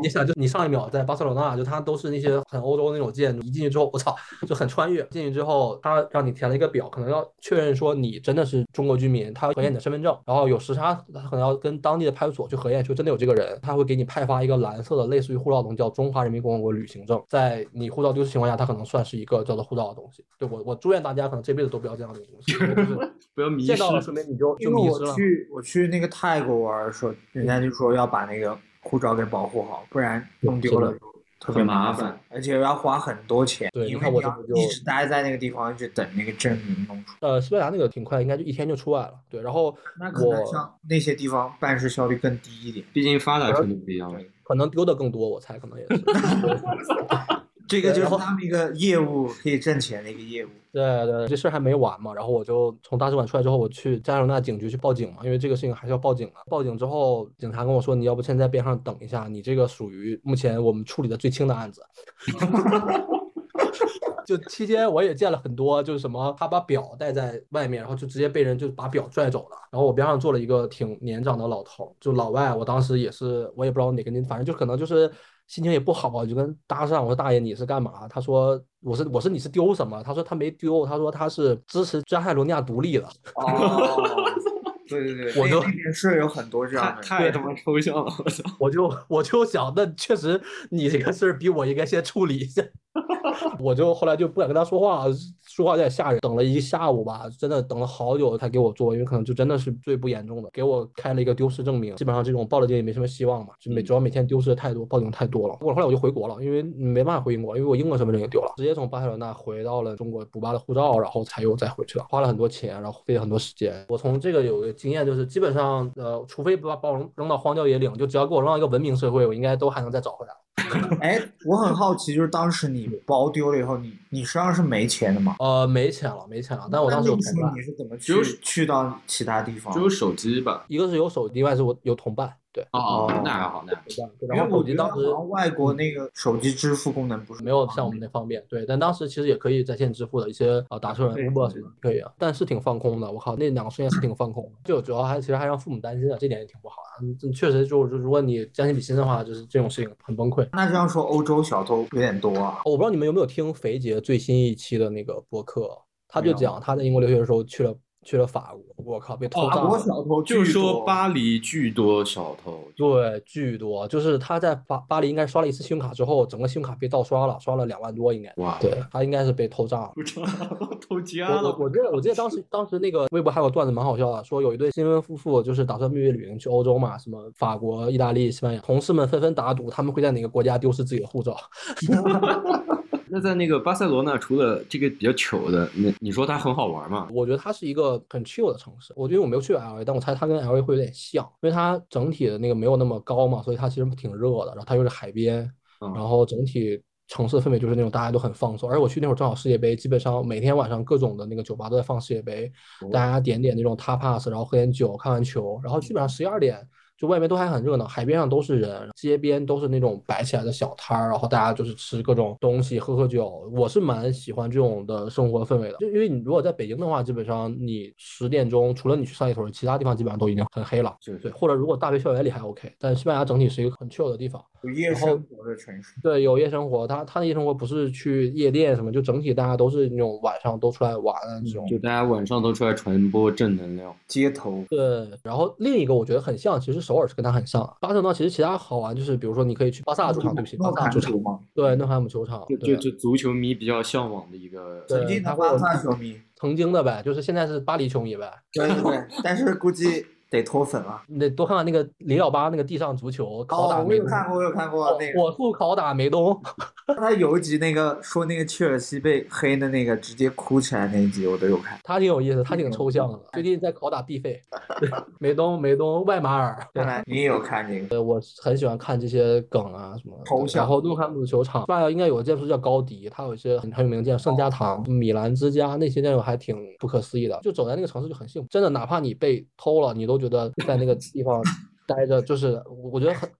你想，就你上一秒在巴塞罗那，就它都是那些很欧洲那种建筑，一进去之后，我操，就很穿越。进去之后，他让你填了一个表，可能要确认说你真的是中国居民，他核验你的身份证，然后有时差，他可能要跟当地的派出所去核验，说真的有这个人，他会给你派发一个蓝色的，类似于护照的，叫中华人民共和国旅行证。在你护照丢失情况下，它可能算是一个叫做护照的东西。对我，我祝愿大家可能这辈子都不要这样的东西。(laughs) 不要迷失，见到了说明你就因为我去我去那个泰国玩的时候，人家就说要把那个护照给保护好，不然弄丢了特别麻烦，而且要花很多钱。对，因为我一直待在那个地方，一直等那个证明弄出。呃，西班牙那个挺快，应该就一天就出来了。对，然后那可能像那些地方办事效率更低一点，毕竟发达程度不一样，可能丢的更多，我猜可能也是。(laughs) 这个就是他们一个业务可以挣钱的一个业务。对对，这事儿还没完嘛。然后我就从大使馆出来之后，我去加拿大警局去报警嘛，因为这个事情还是要报警的。报警之后，警察跟我说：“你要不先在边上等一下，你这个属于目前我们处理的最轻的案子。(laughs) ”就期间我也见了很多，就是什么他把表带在外面，然后就直接被人就把表拽走了。然后我边上坐了一个挺年长的老头，就老外。我当时也是，我也不知道哪个年，反正就可能就是。心情也不好，就跟搭讪。我说：“大爷，你是干嘛？”他说：“我是，我是，你是丢什么？”他说：“他没丢。”他说：“他是支持加泰罗尼亚独立的。(laughs) ”哦，对对对，我就那边是有很多这样的，太他妈抽象了，我操！我就我就想，那确实你这个事儿比我应该先处理一下。(laughs) 我就后来就不敢跟他说话。说话有点吓人，等了一下午吧，真的等了好久才给我做，因为可能就真的是最不严重的，给我开了一个丢失证明。基本上这种报了警也没什么希望嘛，就每主要每天丢失的太多，报警太多了。我后来我就回国了，因为没办法回英国，因为我英国身份证也丢了，直接从巴塞罗那回到了中国补办了护照，然后才又再回去了，花了很多钱，然后费了很多时间。我从这个有个经验，就是基本上呃，除非把把我扔到荒郊野岭，就只要给我扔到一个文明社会，我应该都还能再找回来。哎，我很好奇，就是当时你包丢了以后，你你身上是没钱的吗？呃，没钱了，没钱了。但我当时有同伴。你是怎么去去到其他地方？就是手机吧。一个是有手机，另外是我有同伴。对。哦，那还好，那然后手机当时外国那个手机支付功能不是没有像我们那方便，对，但当时其实也可以在线支付的一些啊打车人 Uber 什么可以啊，但是挺放空的，我靠，那两个瞬间是挺放空的，就主要还其实还让父母担心的，这点也挺不好的，确实就就如果你将心比心的话，就是这种事情很崩溃。那这样说，欧洲小偷有点多啊，我不知道你们有没有听肥杰最新一期的那个播客，他就讲他在英国留学的时候去了。去了法国，我靠，被偷法国炸了。小偷就是说巴黎巨多小偷，对，巨多，就是他在巴巴黎应该刷了一次信用卡之后，整个信用卡被盗刷了，刷了两万多应该。哇，对他应该是被偷账了。偷家了。我记得我记得当时当时那个微博还有段子蛮好笑的，说有一对新婚夫妇就是打算蜜月旅行去欧洲嘛，什么法国、意大利、西班牙，同事们纷纷打赌他们会在哪个国家丢失自己的护照。(laughs) 那在那个巴塞罗那，除了这个比较糗的，你你说它很好玩吗？我觉得它是一个很 chill 的城市。我觉得我没有去过 LA，但我猜它跟 LA 会有点像，因为它整体的那个没有那么高嘛，所以它其实挺热的。然后它又是海边，嗯然后整体城市的氛围就是那种大家都很放松。而且我去那会儿正好世界杯，基本上每天晚上各种的那个酒吧都在放世界杯，大家点点那种 tapas，然后喝点酒，看完球，然后基本上十一二点。就外面都还很热闹，海边上都是人，街边都是那种摆起来的小摊儿，然后大家就是吃各种东西，喝喝酒。我是蛮喜欢这种的生活氛围的，就因为你如果在北京的话，基本上你十点钟除了你去三里屯，其他地方基本上都已经很黑了。对对，或者如果大学校园里还 OK，但西班牙整体是一个很 chill 的地方。有夜生活的城市。对，有夜生活，它它的夜生活不是去夜店什么，就整体大家都是那种晚上都出来玩的这种。就大家晚上都出来传播正能量。街头对，然后另一个我觉得很像，其实首尔是跟它很像。巴塞罗那其实其他好玩，就是比如说你可以去巴萨主场，对不起，巴萨主场，吗？对，诺坎姆球场，就就就足球迷比较向往的一个。对曾经的巴萨球迷，曾经的呗，就是现在是巴黎球迷呗。对对对，但是估计得脱粉了。你得多看看那个李老八那个地上足球，拷打哦，我有看过，我有看过那个，火速拷打梅东。(laughs) 他有一集那个说那个切尔西被黑的那个，直接哭起来那一集，我都有看。他挺有意思，他挺抽象的。(laughs) 最近在拷打毕费，(laughs) 对，梅东、梅东、外马尔。对看来你也有看这个，呃，我很喜欢看这些梗啊什么抽象然后诺坎普球场，西班牙应该有个建筑叫高迪，他有一些很很有名的建筑，圣家堂、米兰之家那些建筑还挺不可思议的。就走在那个城市就很幸福，真的，哪怕你被偷了，你都觉得在那个地方待着，就是我我觉得很。(laughs)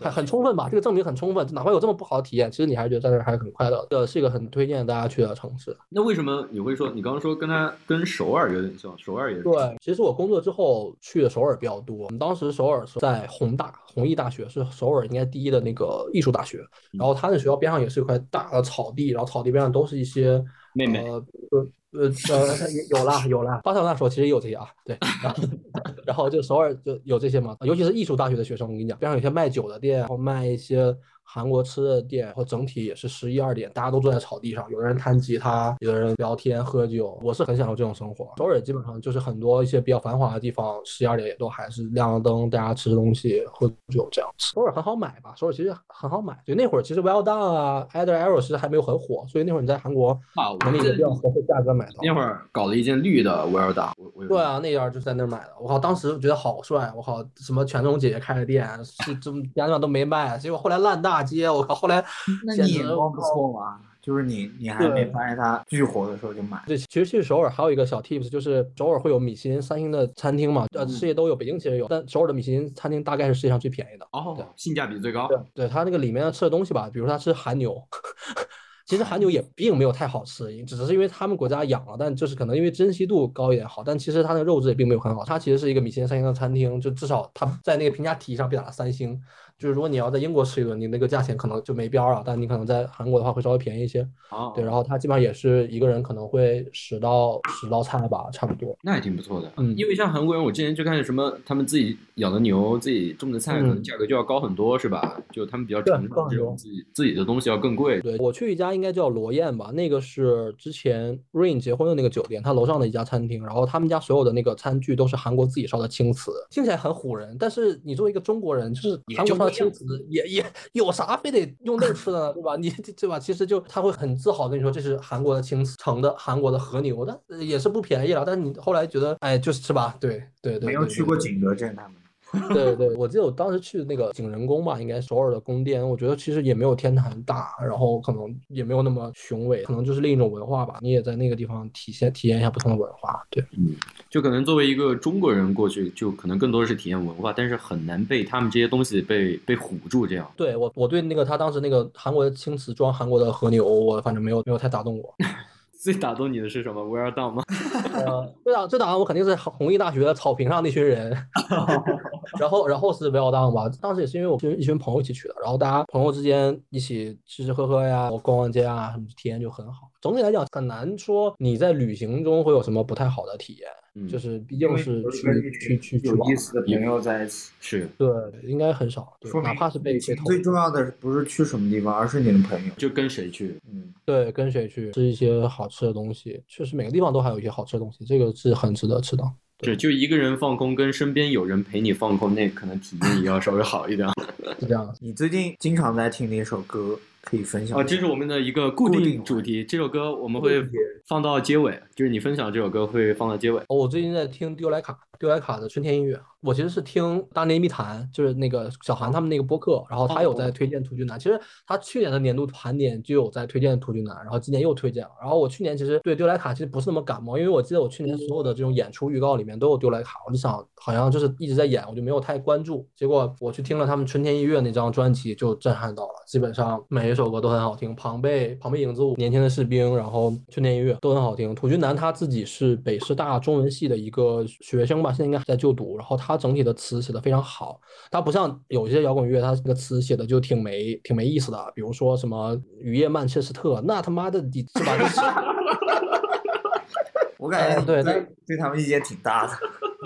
很很充分吧，这个证明很充分。哪怕有这么不好的体验，其实你还是觉得在那儿还是很快乐的。这是一个很推荐大家去的城市。那为什么你会说你刚刚说跟他跟首尔有点像？首尔也是。对，其实我工作之后去的首尔比较多。我们当时首尔是在弘大弘毅大学，是首尔应该第一的那个艺术大学。然后他那学校边上也是一块大的草地，然后草地边上都是一些妹妹呃呃呃有啦有啦。巴塞罗那时候其实有这些啊，对。然后然后就首尔就有这些嘛，尤其是艺术大学的学生，我跟你讲，边上有些卖酒的店，然后卖一些。韩国吃的店，然后整体也是十一二点，大家都坐在草地上，有的人弹吉他，有的人聊天喝酒。我是很享受这种生活。首尔基本上就是很多一些比较繁华的地方，十一二点也都还是亮了灯，大家吃东西喝酒这样。首尔很好买吧？首尔其实很好买。对，那会儿其实 Well Done 啊，Either Arrow 其实还没有很火，所以那会儿你在韩国能以比较合适价格买到。那会儿搞了一件绿的 Well Done，我我对啊，那样就在那儿买的。我靠，当时觉得好帅，我靠，什么全中姐姐开的店，是这么家地方都没卖，结果后来烂大街，我靠，后来那你眼光不错嘛，就是你你还没发现它巨火的时候就买。对，其实去首尔还有一个小 tips，就是首尔会有米其林三星的餐厅嘛，呃，世界都有，北京其实有，但首尔的米其林餐厅大概是世界上最便宜的。哦对，性价比最高。对，对，它那个里面吃的东西吧，比如说它吃韩牛，(laughs) 其实韩牛也并没有太好吃，只是因为他们国家养了，但就是可能因为珍惜度高一点好，但其实它那个肉质也并没有很好。它其实是一个米其林三星的餐厅，就至少它在那个评价体系上被打了三星。就是如果你要在英国吃一顿，你那个价钱可能就没边儿了，但你可能在韩国的话会稍微便宜一些。哦，对，然后它基本上也是一个人可能会十到十道菜吧，差不多。那也挺不错的。嗯因为像韩国人，我之前就看什么他们自己养的牛、自己种的菜，可能嗯价格就要高很多，是吧？就他们比较对崇尚这种自己自己的东西要更贵。对我去一家应该叫罗燕吧，那个是之前 Rain 结婚的那个酒店，他楼上的一家餐厅，然后他们家所有的那个餐具都是韩国自己烧的青瓷，听起来很唬人，但是你作为一个中国人，就是也韩国烧的青瓷也也有啥非得用那吃的呢，对吧？你 (laughs) 对吧？其实就他会很自豪跟你说这是韩国的青瓷成的韩国的和牛，但呃也是不便宜了，但是你后来觉得哎就是是吧？对对对，没有去过景德镇他们。(laughs) 对对，我记得我当时去那个景仁宫吧，应该首尔的宫殿，我觉得其实也没有天坛大，然后可能也没有那么雄伟，可能就是另一种文化吧。你也在那个地方体现体验一下不同的文化。对，嗯，就可能作为一个中国人过去，就可能更多的是体验文化，但是很难被他们这些东西被被唬住这样。对我我对那个他当时那个韩国的青瓷装韩国的和牛，我反正没有没有太打动我。最打动你的是什么？We are done 吗？(laughs) 呃，最打最打动我肯定是弘毅大学的草坪上那群人，(laughs) 然后然后是 We are Done 吧。当时也是因为我跟一群朋友一起去的，然后大家朋友之间一起吃吃喝喝呀，逛逛街啊，什么体验就很好。总体来讲很难说你在旅行中会有什么不太好的体验，嗯就是毕竟是去去去去有意思的朋友在一起，是，对，应该很少，对说哪怕是被旅被偷，行最重要的不是去什么地方，而是你的朋友。就跟谁去？嗯，对，跟谁去吃一些好吃的东西，确实每个地方都还有一些好吃的东西，这个是很值得吃的。对就一个人放空，跟身边有人陪你放空，那可能体验也要稍微好一点。(laughs) 是这样，你最近经常在听哪首歌？可以分享啊，这是我们的一个固定主题。这首歌我们会放到结尾，就是你分享这首歌会放到结尾。哦，我最近在听丢莱卡，丢莱卡的春天音乐。我其实是听《大内密谈》，就是那个小韩他们那个播客，然后他有在推荐土君南。其实他去年的年度盘点就有在推荐土君南，然后今年又推荐了。然后我去年其实对丢莱卡其实不是那么感冒，因为我记得我去年所有的这种演出预告里面都有丢莱卡，我就想好像就是一直在演，我就没有太关注。结果我去听了他们春天音乐那张专辑，就震撼到了，基本上每一首歌都很好听。庞贝、庞贝影子舞、年轻的士兵，然后春天音乐都很好听。土君南他自己是北师大中文系的一个学生吧，现在应该还在就读。然后他整体的词写的非常好，他不像有些摇滚乐，他这个词写的就挺没挺没意思的，比如说什么雨夜曼彻斯特，那他妈的你是吧？就是我感觉对哎对对他们意见挺大的。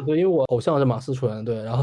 对，因为我偶像是马思纯，对，然后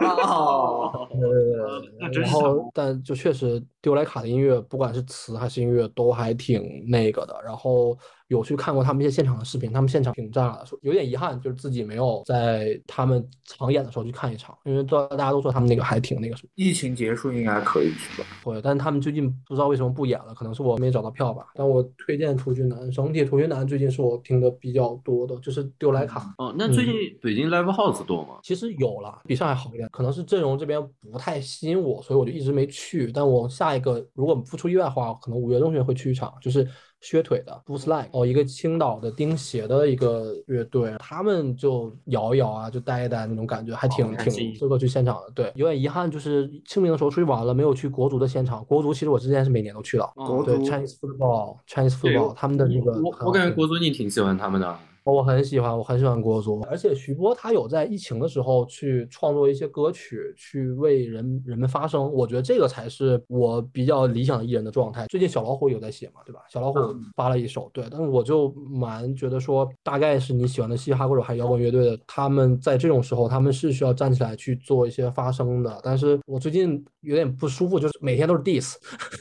哦，(laughs) 呃，然后但就确实丢莱卡的音乐，不管是词还是音乐，都还挺那个的。然后有去看过他们一些现场的视频，他们现场挺炸的，说有点遗憾，就是自己没有在他们常演的时候去看一场，因为大大家都说他们那个还挺那个什么。疫情结束应该可以去吧？对，但是他们最近不知道为什么不演了，可能是我没找到票吧。但我推荐图君南，整体图君南最近是我听的比较多的，就是丢莱卡。哦，那最近北京 Live House 多吗？其实有了，比上海好一点，可能是阵容这边不太吸引我，所以我就一直没去。但我下一个如果不出意外的话，可能五月中旬会去一场，就是靴腿的 booslike 哦，一个青岛的钉鞋的一个乐队，他们就摇一摇啊，就带一带那种感觉，还挺、挺适合去现场的。对，有点遗憾，就是清明的时候出去玩了，没有去国足的现场。国足其实我之前是每年都去的，对国足 Chinese football Chinese football 他们的那个我我感觉国足你挺喜欢他们的。我很喜欢，我很喜欢国足，而且徐波他有在疫情的时候去创作一些歌曲，去为人人们发声，我觉得这个才是我比较理想的艺人的状态。最近小老虎有在写嘛，对吧？小老虎发了一首，对，但是我就蛮觉得说，大概是你喜欢的嘻哈或者还有摇滚乐队的，他们在这种时候他们是需要站起来去做一些发声的。但是我最近有点不舒服，就是每天都是 diss，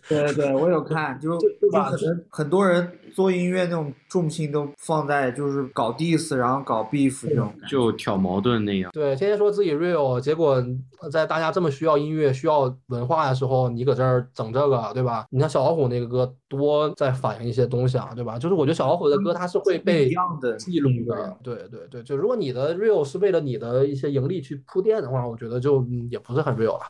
对对，我有看，(laughs) 就就就吧可能很多人做音乐那种重心都放在就是搞 diss，然后搞 beef 这种。就挑矛盾那样。对，天天说自己 real，结果在大家这么需要音乐、需要文化的时候，你搁这儿整这个，对吧？你像小老虎那个歌，多在反映一些东西啊，对吧？就是我觉得小老虎的歌，它是会被一被样的记录的。对对对，就如果你的 real 是为了你的一些盈利去铺垫的话，我觉得就嗯也不是很 real 了。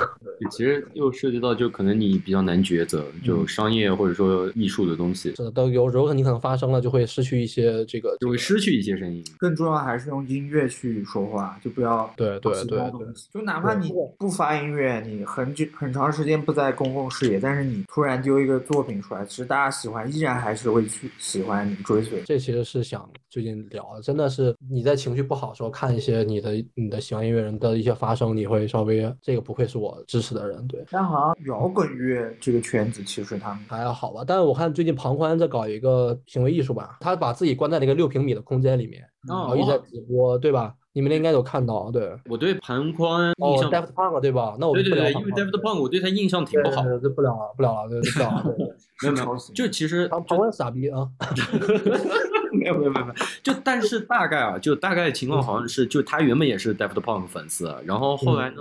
(laughs) 其实又涉及到就可能你比较难抉择，就商业或者说艺术的东西，是的，都有时候你可能发生了，就会失去一些这个就会失去一些声音。更重要还是用音乐去说话，就不要对对对对。就哪怕对你不发音乐，你很久很长时间不在公共视野，但是你突然丢一个作品出来，其实大家喜欢，依然还是会去喜欢你追随。这其实是想最近聊的，真的是你在情绪不好的时候看一些你的你的喜欢音乐人的一些发声，你会稍微这个不愧是我支持的人，对，但好像摇滚乐这个圈子，其实他们还好吧。但是我看最近庞宽在搞一个行为艺术吧，他把自己关在那个六平米的空间里面，然哦后一直在直播，对吧？你们应该有看到，对。我对盘宽印哦象，，Daft Punk 对吧？那我对对对，因为 Daft Punk 我对他印象挺不好。对对对，不聊了，不聊了，对，对不聊了。对对 (laughs) 没有没有就其实庞庞宽傻逼啊！(laughs) 没有没有没有没有，就但是大概啊，就大概情况好像是，就他原本也是 Daft Punk 粉丝，然后后来呢，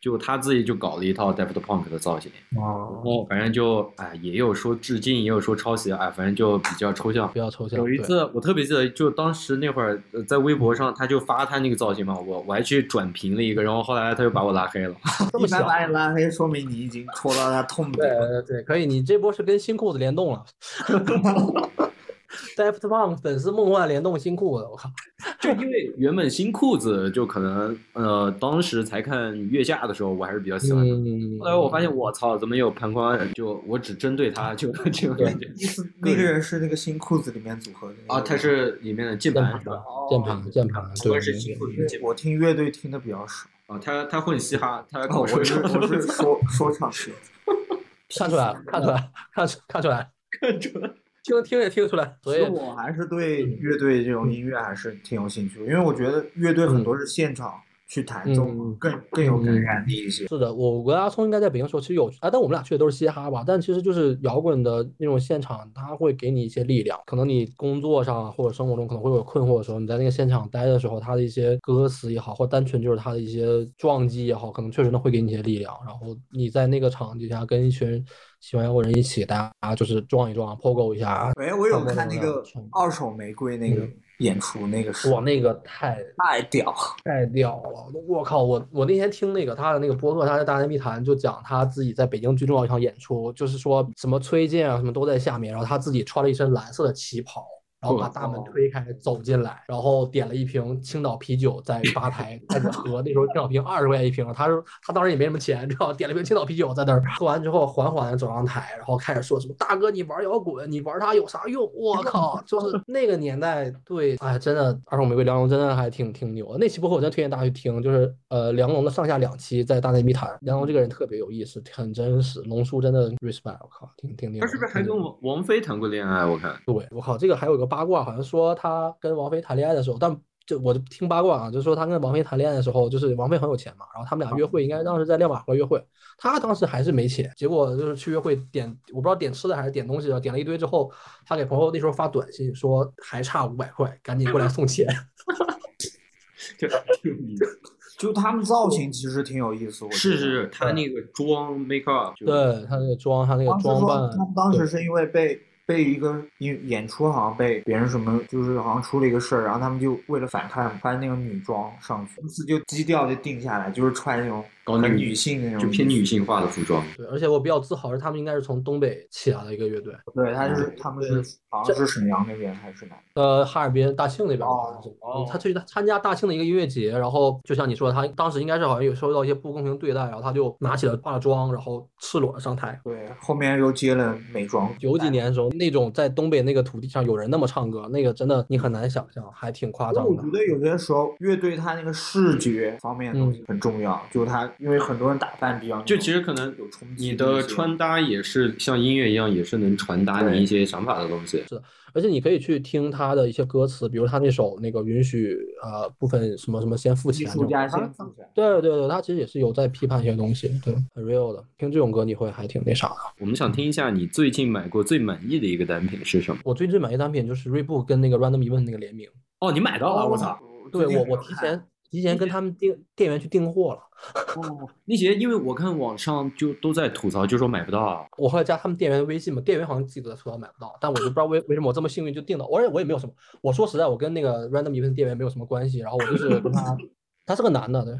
就他自己就搞了一套 Daft Punk 的造型，然哦，后反正就哎也有说致敬，也有说抄袭，哎反正就比较抽象比。较抽象。有一次我特别记得，就当时那会儿呃在微博上他就发他那个造型嘛，我我还去转评了一个，然后后来他就把我拉黑了。(laughs) 一般把你拉黑，说明你已经戳到他痛对点。对对，可以，你这波是跟新裤子联动了。(laughs) (laughs) Daft Punk 粉丝梦幻联动新裤子，我靠！就因为原本新裤子就可能呃当时才看月下的时候，我还是比较喜欢的。嗯，后来我发现，我操，怎么有潘宽？就我只针对他，就这种感觉意思那个人是那个新裤子里面组合的啊，他是里面的键键盘盘是吧？键盘键盘，对是新裤子我听乐队听的比较少，啊，他他混嘻哈，他跟哦，我说我是我是说 (laughs) 说唱型。看出来了，看出来，看出看出来，看出来。听听也听出来。所以我还是对乐队这种音乐还是挺有兴趣的，因为我觉得乐队很多是现场去弹奏嗯，更更有感染力一些。是的，我跟阿聪应该在北京时候其实有啊，但我们俩去的都是嘻哈吧，但其实就是摇滚的那种现场，它会给你一些力量。可能你工作上啊或者生活中可能会有困惑的时候，你在那个现场待的时候，它的一些歌词也好，或单纯就是它的一些撞击也好，可能确实能会给你一些力量。然后你在那个场景下跟一群喜欢摇滚人一起，大家就是撞一撞，pogo 一下。哎，我有看那个二手玫瑰那个嗯演出，那个是哇，那个太太屌，太屌了！我靠，我我那天听那个他的那个播客，他在大内密谈就讲他自己在北京最重要一场演出，就是说什么崔健啊什么都在下面，然后他自己穿了一身蓝色的旗袍，然后把大门哦推开走进来，然后点了一瓶青岛啤酒在吧台开始喝，那时候青岛啤酒二十块钱一瓶，他说他当时也没什么钱，知道点了瓶青岛啤酒在那儿喝完之后，缓缓的走上台，然后开始说什么大哥你玩摇滚，你玩它有啥用？我靠，就是那个年代对，哎，真的二手玫瑰梁龙真的还挺挺牛的。那期播客我真的推荐大家去听，就是呃梁龙的上下两期在大内密谈，梁龙这个人特别有意思，很真实，龙叔真的 respect，我靠，挺挺牛的。他是不是还跟王王菲谈过恋爱？我看对，我靠，这个还有个八卦，好像说他跟王菲谈恋爱的时候，但就我就听八卦啊，就是说他跟王菲谈恋爱的时候，就是王菲很有钱嘛，然后他们俩约会，应该当时在亮马河约会，他当时还是没钱，结果就是去约会点，我不知道点吃的还是点东西的，点了一堆之后，他给朋友那时候发短信说还差五百块，赶紧过来送钱。就就他们造型其实挺有意思。我觉得是是，他那个妆 make up，对他那个妆，他那个装扮他，们当时是因为被被一个演演出好像被别人什么，就是好像出了一个事儿，然后他们就为了反抗穿那个女装上去，公司就基调就定下来，就是穿那种搞女很女性那种，就偏女。性化的服装。对，而且我比较自豪是他们应该是从东北起来的一个乐队，对，他是嗯他们是好像是沈阳那边还是哪？呃，哈尔滨大庆那边好像是，哦嗯他去参加大庆的一个音乐节，然后就像你说，他当时应该是好像有受到一些不公平对待，然后他就拿起了化妆，然后赤裸上台。对，后面又接了美妆。九几年的时候，那种在东北那个土地上有人那么唱歌，那个真的你很难想象，还挺夸张的我觉。得有些时候乐队它那个视觉方面的东嗯西很重要，就是它因为很多人打扮比较就其实可能有冲击你的穿搭也是像音乐一样，也是能传达你一些想法的东西。是的而且你可以去听他的一些歌词，比如他那首那个允许呃部分什么什么先付艺钱这种，术家先付钱。对对对，他其实也是有在批判一些东西，对，很 real 的。听这种歌你会还挺那啥的。我们想听一下你最近买过最满意的一个单品是什么？我最近买一单品就是锐步跟那个 Random Event 那个联名，哦，你买到了，我操！！对我我提前提前跟他们订店员去订货了。(laughs) 哦，那些因为我看网上就都在吐槽，就说买不到啊。我后来加他们店员的微信嘛，店员好像自己都在吐槽买不到，但我就不知道为为什么我这么幸运就订到，而且我也没有什么，我说实在，我跟那个 Random Event 店员没有什么关系，然后我就是跟他，他是个男的，对，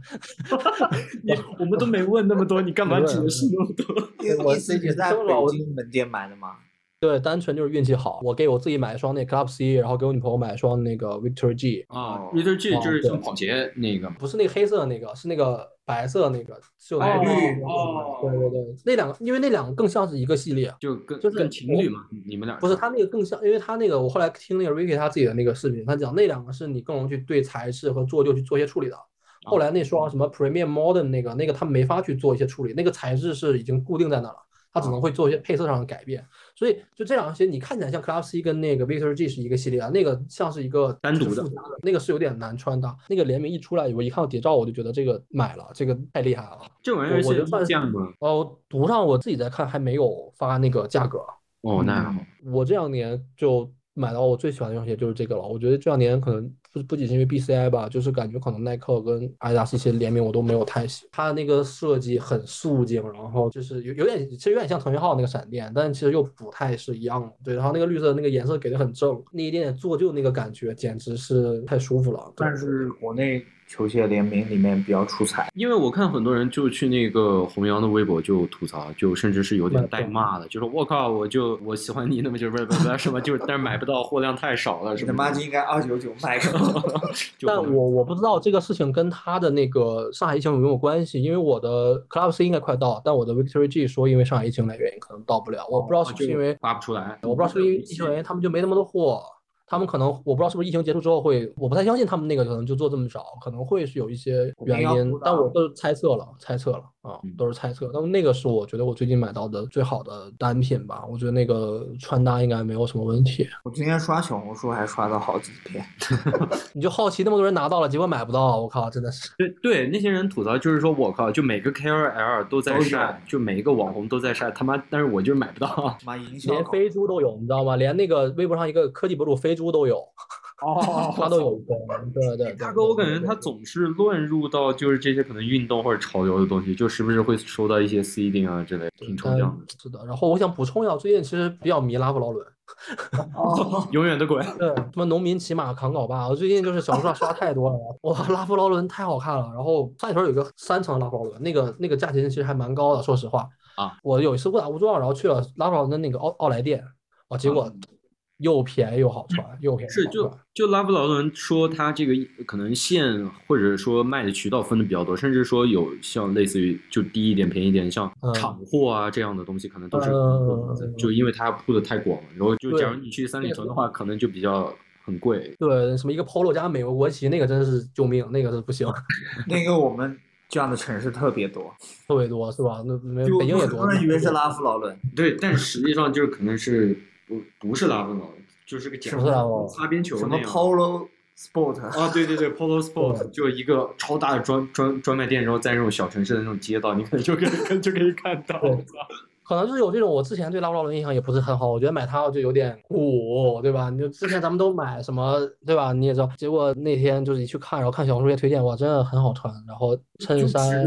(laughs) 你我们都没问那么多，你干嘛没解问释那么多？意我意思你在北京门店买的吗？对，单纯就是运气好，我给我自己买一双那 Club C，然后给我女朋友买一双那个 Victor G，啊，Victor G 哦就是像跑鞋那个嘛。不是那个黑色的那个，是那个白色那个，是有那个哦绿哦对对对，那两个，因为那两个更像是一个系列，就跟就是跟情侣嘛，你们俩不是他那个更像，因为他那个我后来听那个 Ricky 他自己的那个视频，他讲那两个是你更容易去对材质和做旧去做一些处理的。后来那双什么 Premium Modern 那个那个他没法去做一些处理，那个材质是已经固定在那了，他只能会做一些配色上的改变。所以就这两双鞋你看起来像 Club C 跟那个 Victor G 是一个系列啊，那个像是一个单独的那个是有点难穿的。那个联名一出来，我一看到谍照，我就觉得这个买了，这个太厉害了。这玩意儿是我是溢价吗？哦，图上我自己在看还没有发那个价格。哦，那还好。我这两年就买到我最喜欢的一双鞋就是这个了。我觉得这两年可能不不仅是因为 BCI 吧，就是感觉可能耐克跟阿迪达斯一些联名我都没有太喜。它的那个设计很素净，然后就是有有点其实有点像腾讯号那个闪电，但其实又不太是一样的。对，然后那个绿色那个颜色给的很正，那一点点做旧那个感觉简直是太舒服了。但是国内球鞋联名里面比较出彩。因为我看很多人就去那个弘扬的微博就吐槽，就甚至是有点带骂的，就说我靠，我就我喜欢你，那么就是不是不是什么，就但是买不到，货量太少了，你的什么你。妈就应该二九九 (laughs) 卖给 (laughs) 我。但我我不知道这个事情跟他的那个上海疫情有没有关系，因为我的 Club C 应该快到，但我的 Victory G 说因为上海疫情的原因可能到不了，我不知道是不是因为发不出来，我不知道是不是因为疫情原因他们就没那么多货，他们可能我不知道是不是疫情结束之后会，我不太相信他们那个可能就做这么少，可能会是有一些原因但我都猜测了，猜测了。啊嗯，都是猜测。那么那个是我觉得我最近买到的最好的单品吧，我觉得那个穿搭应该没有什么问题。(laughs) 我今天刷小红书还刷到好几篇，(laughs) 你就好奇那么多人拿到了，结果买不到，我靠，真的是。对对，那些人吐槽就是说，我靠，就每个 KOL 都在晒，就每一个网红都在晒，他妈，但是我就是买不到。妈营销连飞猪都有，你知道吗？连那个微博上一个科技博主飞猪都有，哦他都有一个。对对对，大哥，我感觉他总是乱入到就是这些可能运动或者潮流的东西，就时不时会收到一些 seeding 啊之类，挺抽象的。是的。然后我想补充一下，我最近其实比较迷拉夫劳伦。哦，(laughs) 永远的鬼！对，什么农民骑马扛镐把，我最近就是小红书上刷太多了，哇，拉夫劳伦太好看了。然后三里头有一个三层的拉夫劳伦，那个那个价钱其实还蛮高的，说实话。啊，我有一次误打误撞，然后去了拉夫劳伦的那个奥奥莱店，哦，结果又便宜又好穿，又便宜是就。就拉夫劳伦说他这个可能线或者说卖的渠道分的比较多，甚至说有像类似于就低一点便宜一点，像嗯厂货啊这样的东西，可能都是嗯就因为它铺的太广了，然后就假如你去三里屯的话，可能就比较很贵。对，什么一个 polo 加美国国旗，那个真是救命，那个是不行，(laughs) 那个我们这样的城市特别多，特别多是吧？那北京也多。很多人以为是拉夫劳伦，对，但实际上就是可能是不不是拉夫劳，就是个假不是拉夫劳伦擦边球什么。Polo Sport，啊，对对对，Polo (laughs) Sport (laughs) 就一个超大的专专专卖店，然后在那种小城市的那种街道，你可能就可以就可以看到。对可能就是有这种，我之前对拉布劳伦印象也不是很好，我觉得买它就有点鼓，对吧？你就之前咱们都买什么，对吧？你也知道，结果那天就是一去看，然后看小红书也推荐，哇，真的很好穿，然后衬衫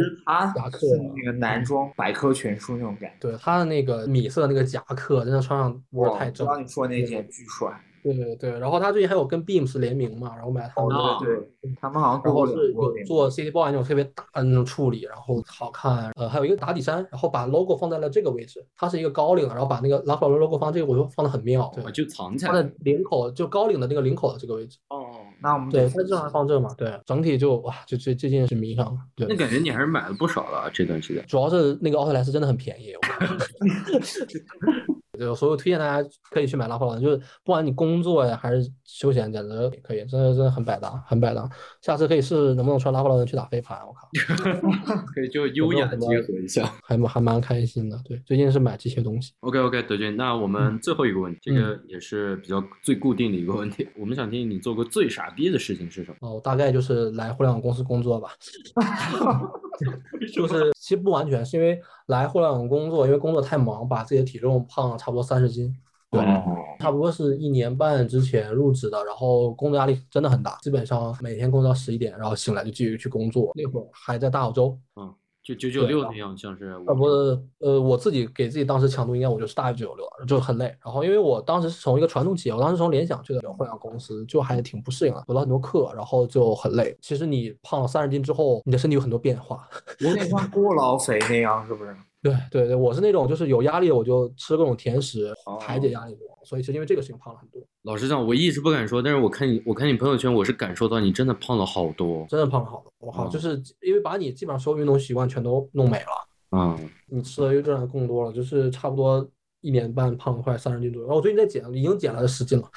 夹克那个男装百科全书那种感觉。对它的那个米色那个夹克，真的穿上味儿哇，太正了。我知道你说那件巨帅。对对对，然后他最近还有跟 Beams 联名嘛，然后买他们的哦对对，他们好像过然后是有做 City Boy 那种特别大的那种处理，然后好看。呃，还有一个打底衫，然后把 logo 放在了这个位置，它是一个高领的，然后把那个拉夫劳伦 logo 放这个，我就放的很妙。对啊，就藏起来。它的领口就高领的那个领口的这个位置，哦，那我们对，得它正好放这嘛。对，整体就哇，就这最近是迷上了。对那，感觉你还是买了不少了啊这段时间。主要是那个奥特莱斯真的很便宜。(laughs) 我对，所以我推荐大家可以去买拉夫劳伦，就是不管你工作呀还是休闲，简直可以，真的真的很百搭，很百搭。下次可以试试能不能穿拉夫劳伦去打飞盘，我靠。(laughs) 可以就 (laughs) 优雅结合一下。(laughs) 还蛮还蛮开心的。对，最近是买这些东西。OK OK，德军，那我们最后一个问题，这个也是比较最固定的一个问题，我们想听听你做过最傻逼的事情是什么？哦，大概就是来互联网公司工作吧，(laughs) 就是其实不完全是因为来互联网工作，因为工作太忙，把自己的体重胖了差不多三十斤。对，哦，差不多是一年半之前入职的，然后工作压力真的很大，基本上每天工作到十一点，然后醒来就继续去工作。那会儿还在大澳洲，嗯，就九九六那样，像是啊不多呃，我自己给自己当时强度应该我就是大于九九六，就很累。然后因为我当时是从一个传统企业，我当时从联想去的互联网公司，就还挺不适应的，有了很多课，然后就很累。其实你胖了三十斤之后，你的身体有很多变化。有点像过劳肥那样，是不是？对对对，我是那种就是有压力我就吃各种甜食哦排解压力的，所以其实因为这个事情胖了很多，老实讲，我一直不敢说，但是我看你，我看你朋友圈，我是感受到你真的胖了好多。真的胖了好多。我靠，哦就是因为把你基本上所有运动习惯全都弄没了。啊、你吃的又真的更多了，就是差不多一年半胖了快三十斤左右。然后我最近在减，已经减了十斤了。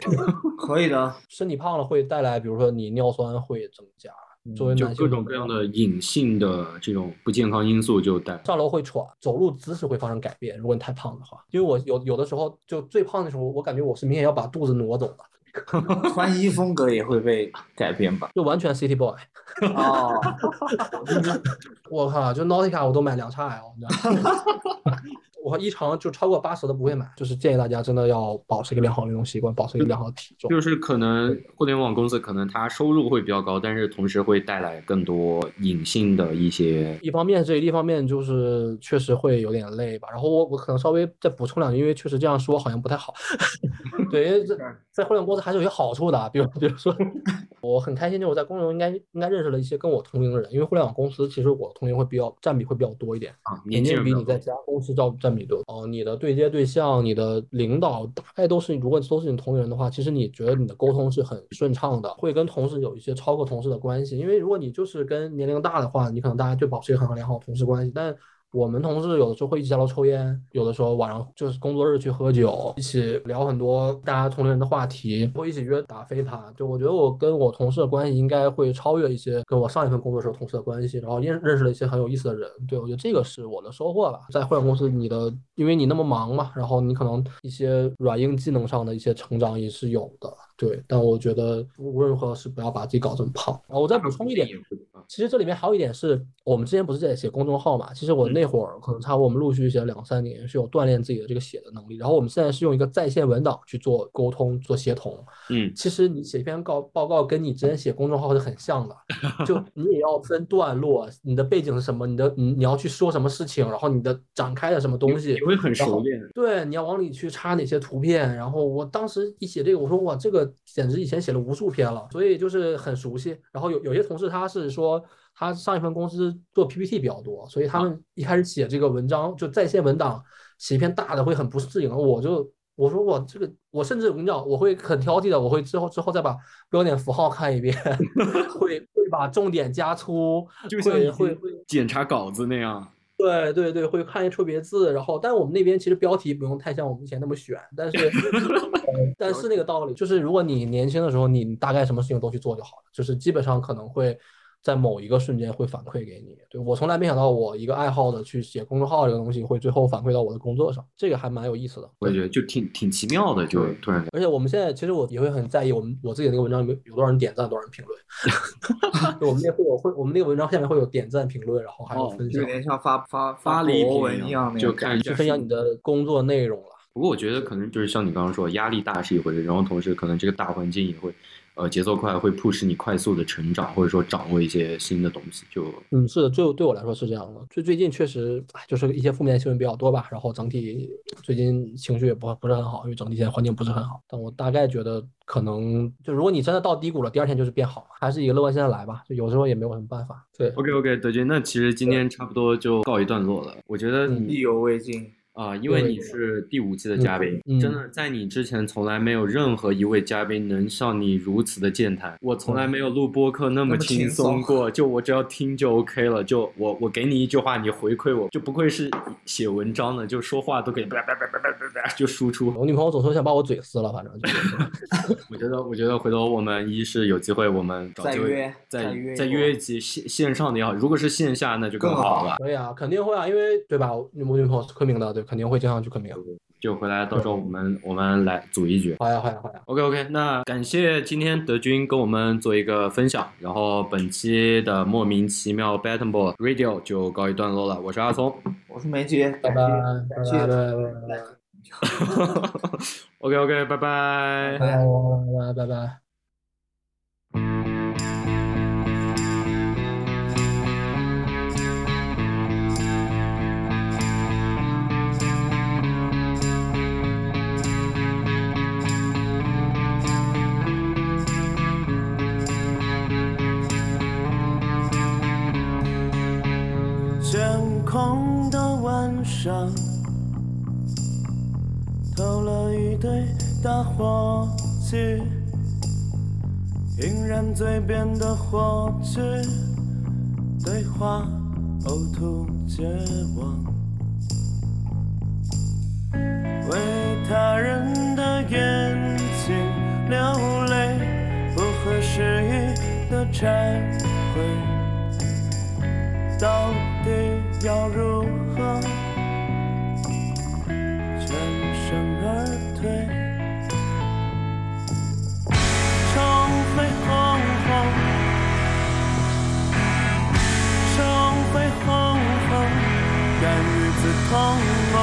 (laughs) 可以的，身体胖了会带来，比如说你尿酸会增加，作为就男性各种各样的隐性的这种不健康因素就带。上楼会喘，走路姿势会发生改变。如果你太胖的话，因为我有有的时候就最胖的时候，我感觉我是明显要把肚子挪走的，(laughs) 穿衣风格也会被改变吧？就完全 City Boy。哦，(laughs) 我靠，就 Nautica 我都买两叉 L，你知道吗？我一常就超过八十的不会买，就是建议大家真的要保持一个良好的运动习惯，保持一个良好的体重。就是可能互联网公司可能它收入会比较高，但是同时会带来更多隐性的一些。一方面这，一方面就是确实会有点累吧。然后我我可能稍微再补充两句，因为确实这样说好像不太好。(laughs) 对，因为这在互联网公司还是有些好处的啊，比如比如说，(laughs) 我很开心，就是我在公牛应该应该认识了一些跟我同龄的人，因为互联网公司其实我同龄会比较占比会比较多一点。啊，年纪比你在其他公司占占比多。哦，你的对接对象、你的领导大概都是，如果都是你同龄人的话，其实你觉得你的沟通是很顺畅的，会跟同事有一些超过同事的关系。因为如果你就是跟年龄大的话，你可能大家就保持一个很良好的同事关系，但我们同事有的时候会一起下楼抽烟，有的时候晚上就是工作日去喝酒，一起聊很多大家同龄人的话题，会一起约打飞盘。就我觉得我跟我同事的关系应该会超越一些跟我上一份工作时候同事的关系，然后认认识了一些很有意思的人。对我觉得这个是我的收获吧。在互联网公司，你的因为你那么忙嘛，然后你可能一些软硬技能上的一些成长也是有的。对，但我觉得无论如何是不要把自己搞这么胖。啊我再补充一点，其实这里面还有一点是我们之前不是在写公众号嘛？其实我那会儿可能差不多我们陆续写了两三年，是有锻炼自己的这个写的能力。然后我们现在是用一个在线文档去做沟通、做协同。嗯，其实你写一篇告报告，跟你之前写公众号是很像的，(laughs) 就你也要分段落，你的背景是什么，你的你你要去说什么事情，然后你的展开的什么东西，你会很熟练。对，你要往里去插哪些图片。然后我当时一写这个，我说哇，这个。简直以前写了无数篇了，所以就是很熟悉。然后有有些同事他是说，他上一份公司做 PPT 比较多，所以他们一开始写这个文章就在线文档，写一篇大的会很不适应。我就我说我这个我甚至我跟你讲，我会很挑剔的，我会之后之后再把标点符号看一遍，(laughs) 会会把重点加粗，就像会会检查稿子那样。对对对，会看一错别字，然后，但我们那边其实标题不用太像我们以前那么选，但是，(laughs) 但是那个道理就是，如果你年轻的时候，你大概什么事情都去做就好了，就是基本上可能会。在某一个瞬间会反馈给你，对我从来没想到我一个爱好的去写公众号这个东西会最后反馈到我的工作上，这个还蛮有意思的。我也觉得就挺挺奇妙的，就突然。而且我们现在其实我也会很在意我们我自己的那个文章有有多少人点赞，多少人评论。(laughs) 我们那会有会我们那个文章下面会有点赞评论，然后还有分享，有点像发发发礼文一样，就看去分享你的工作内容了。不过我觉得可能就是像你刚刚说，压力大是一回事，然后同时可能这个大环境也会。呃，节奏快会迫使你快速的成长，或者说掌握一些新的东西。就嗯，是的，就对我来说是这样的。最最近确实就是一些负面新闻比较多吧，然后整体最近情绪也不不是很好，因为整体现在环境不是很好。但我大概觉得，可能就如果你真的到低谷了，第二天就是变好还是一个乐观心态来吧。就有时候也没有什么办法。对，OK OK，德军，那其实今天差不多就告一段落了。我觉得意犹未尽。啊，因为你是第五季的嘉宾，真的在你之前从来没有任何一位嘉宾能像你如此的健谈。我从来没有录播客那么轻松过，就我只要听就 OK 了。就我我给你一句话，你回馈我，就不愧是写文章的，就说话都可以叭叭叭叭叭叭叭就输出。我女朋友总说想把我嘴撕了，反正。(laughs) 我觉得我觉得回头我们一是有机会，我们找机会再再约一集线线上的也好，如果是线下那就更好了。可以啊，肯定会啊，因为对吧？我女朋友是昆明的，对。肯定会经常去昆明，就回来到时候我们我们来组一局。好呀好呀好呀。OK OK，那感谢今天德军跟我们做一个分享，然后本期的莫名其妙 Battle Radio 就告一段落了。我是阿聪，我是梅姐，拜拜拜拜拜拜。OK OK，拜拜拜拜拜拜。空的晚上，投了一堆大火炬，引燃嘴边的火炬，对话呕吐绝望，为他人的眼睛流泪，不合时宜的忏悔，到底。要如何全身而退？宠飞轰轰，宠飞轰轰，甘与子同梦。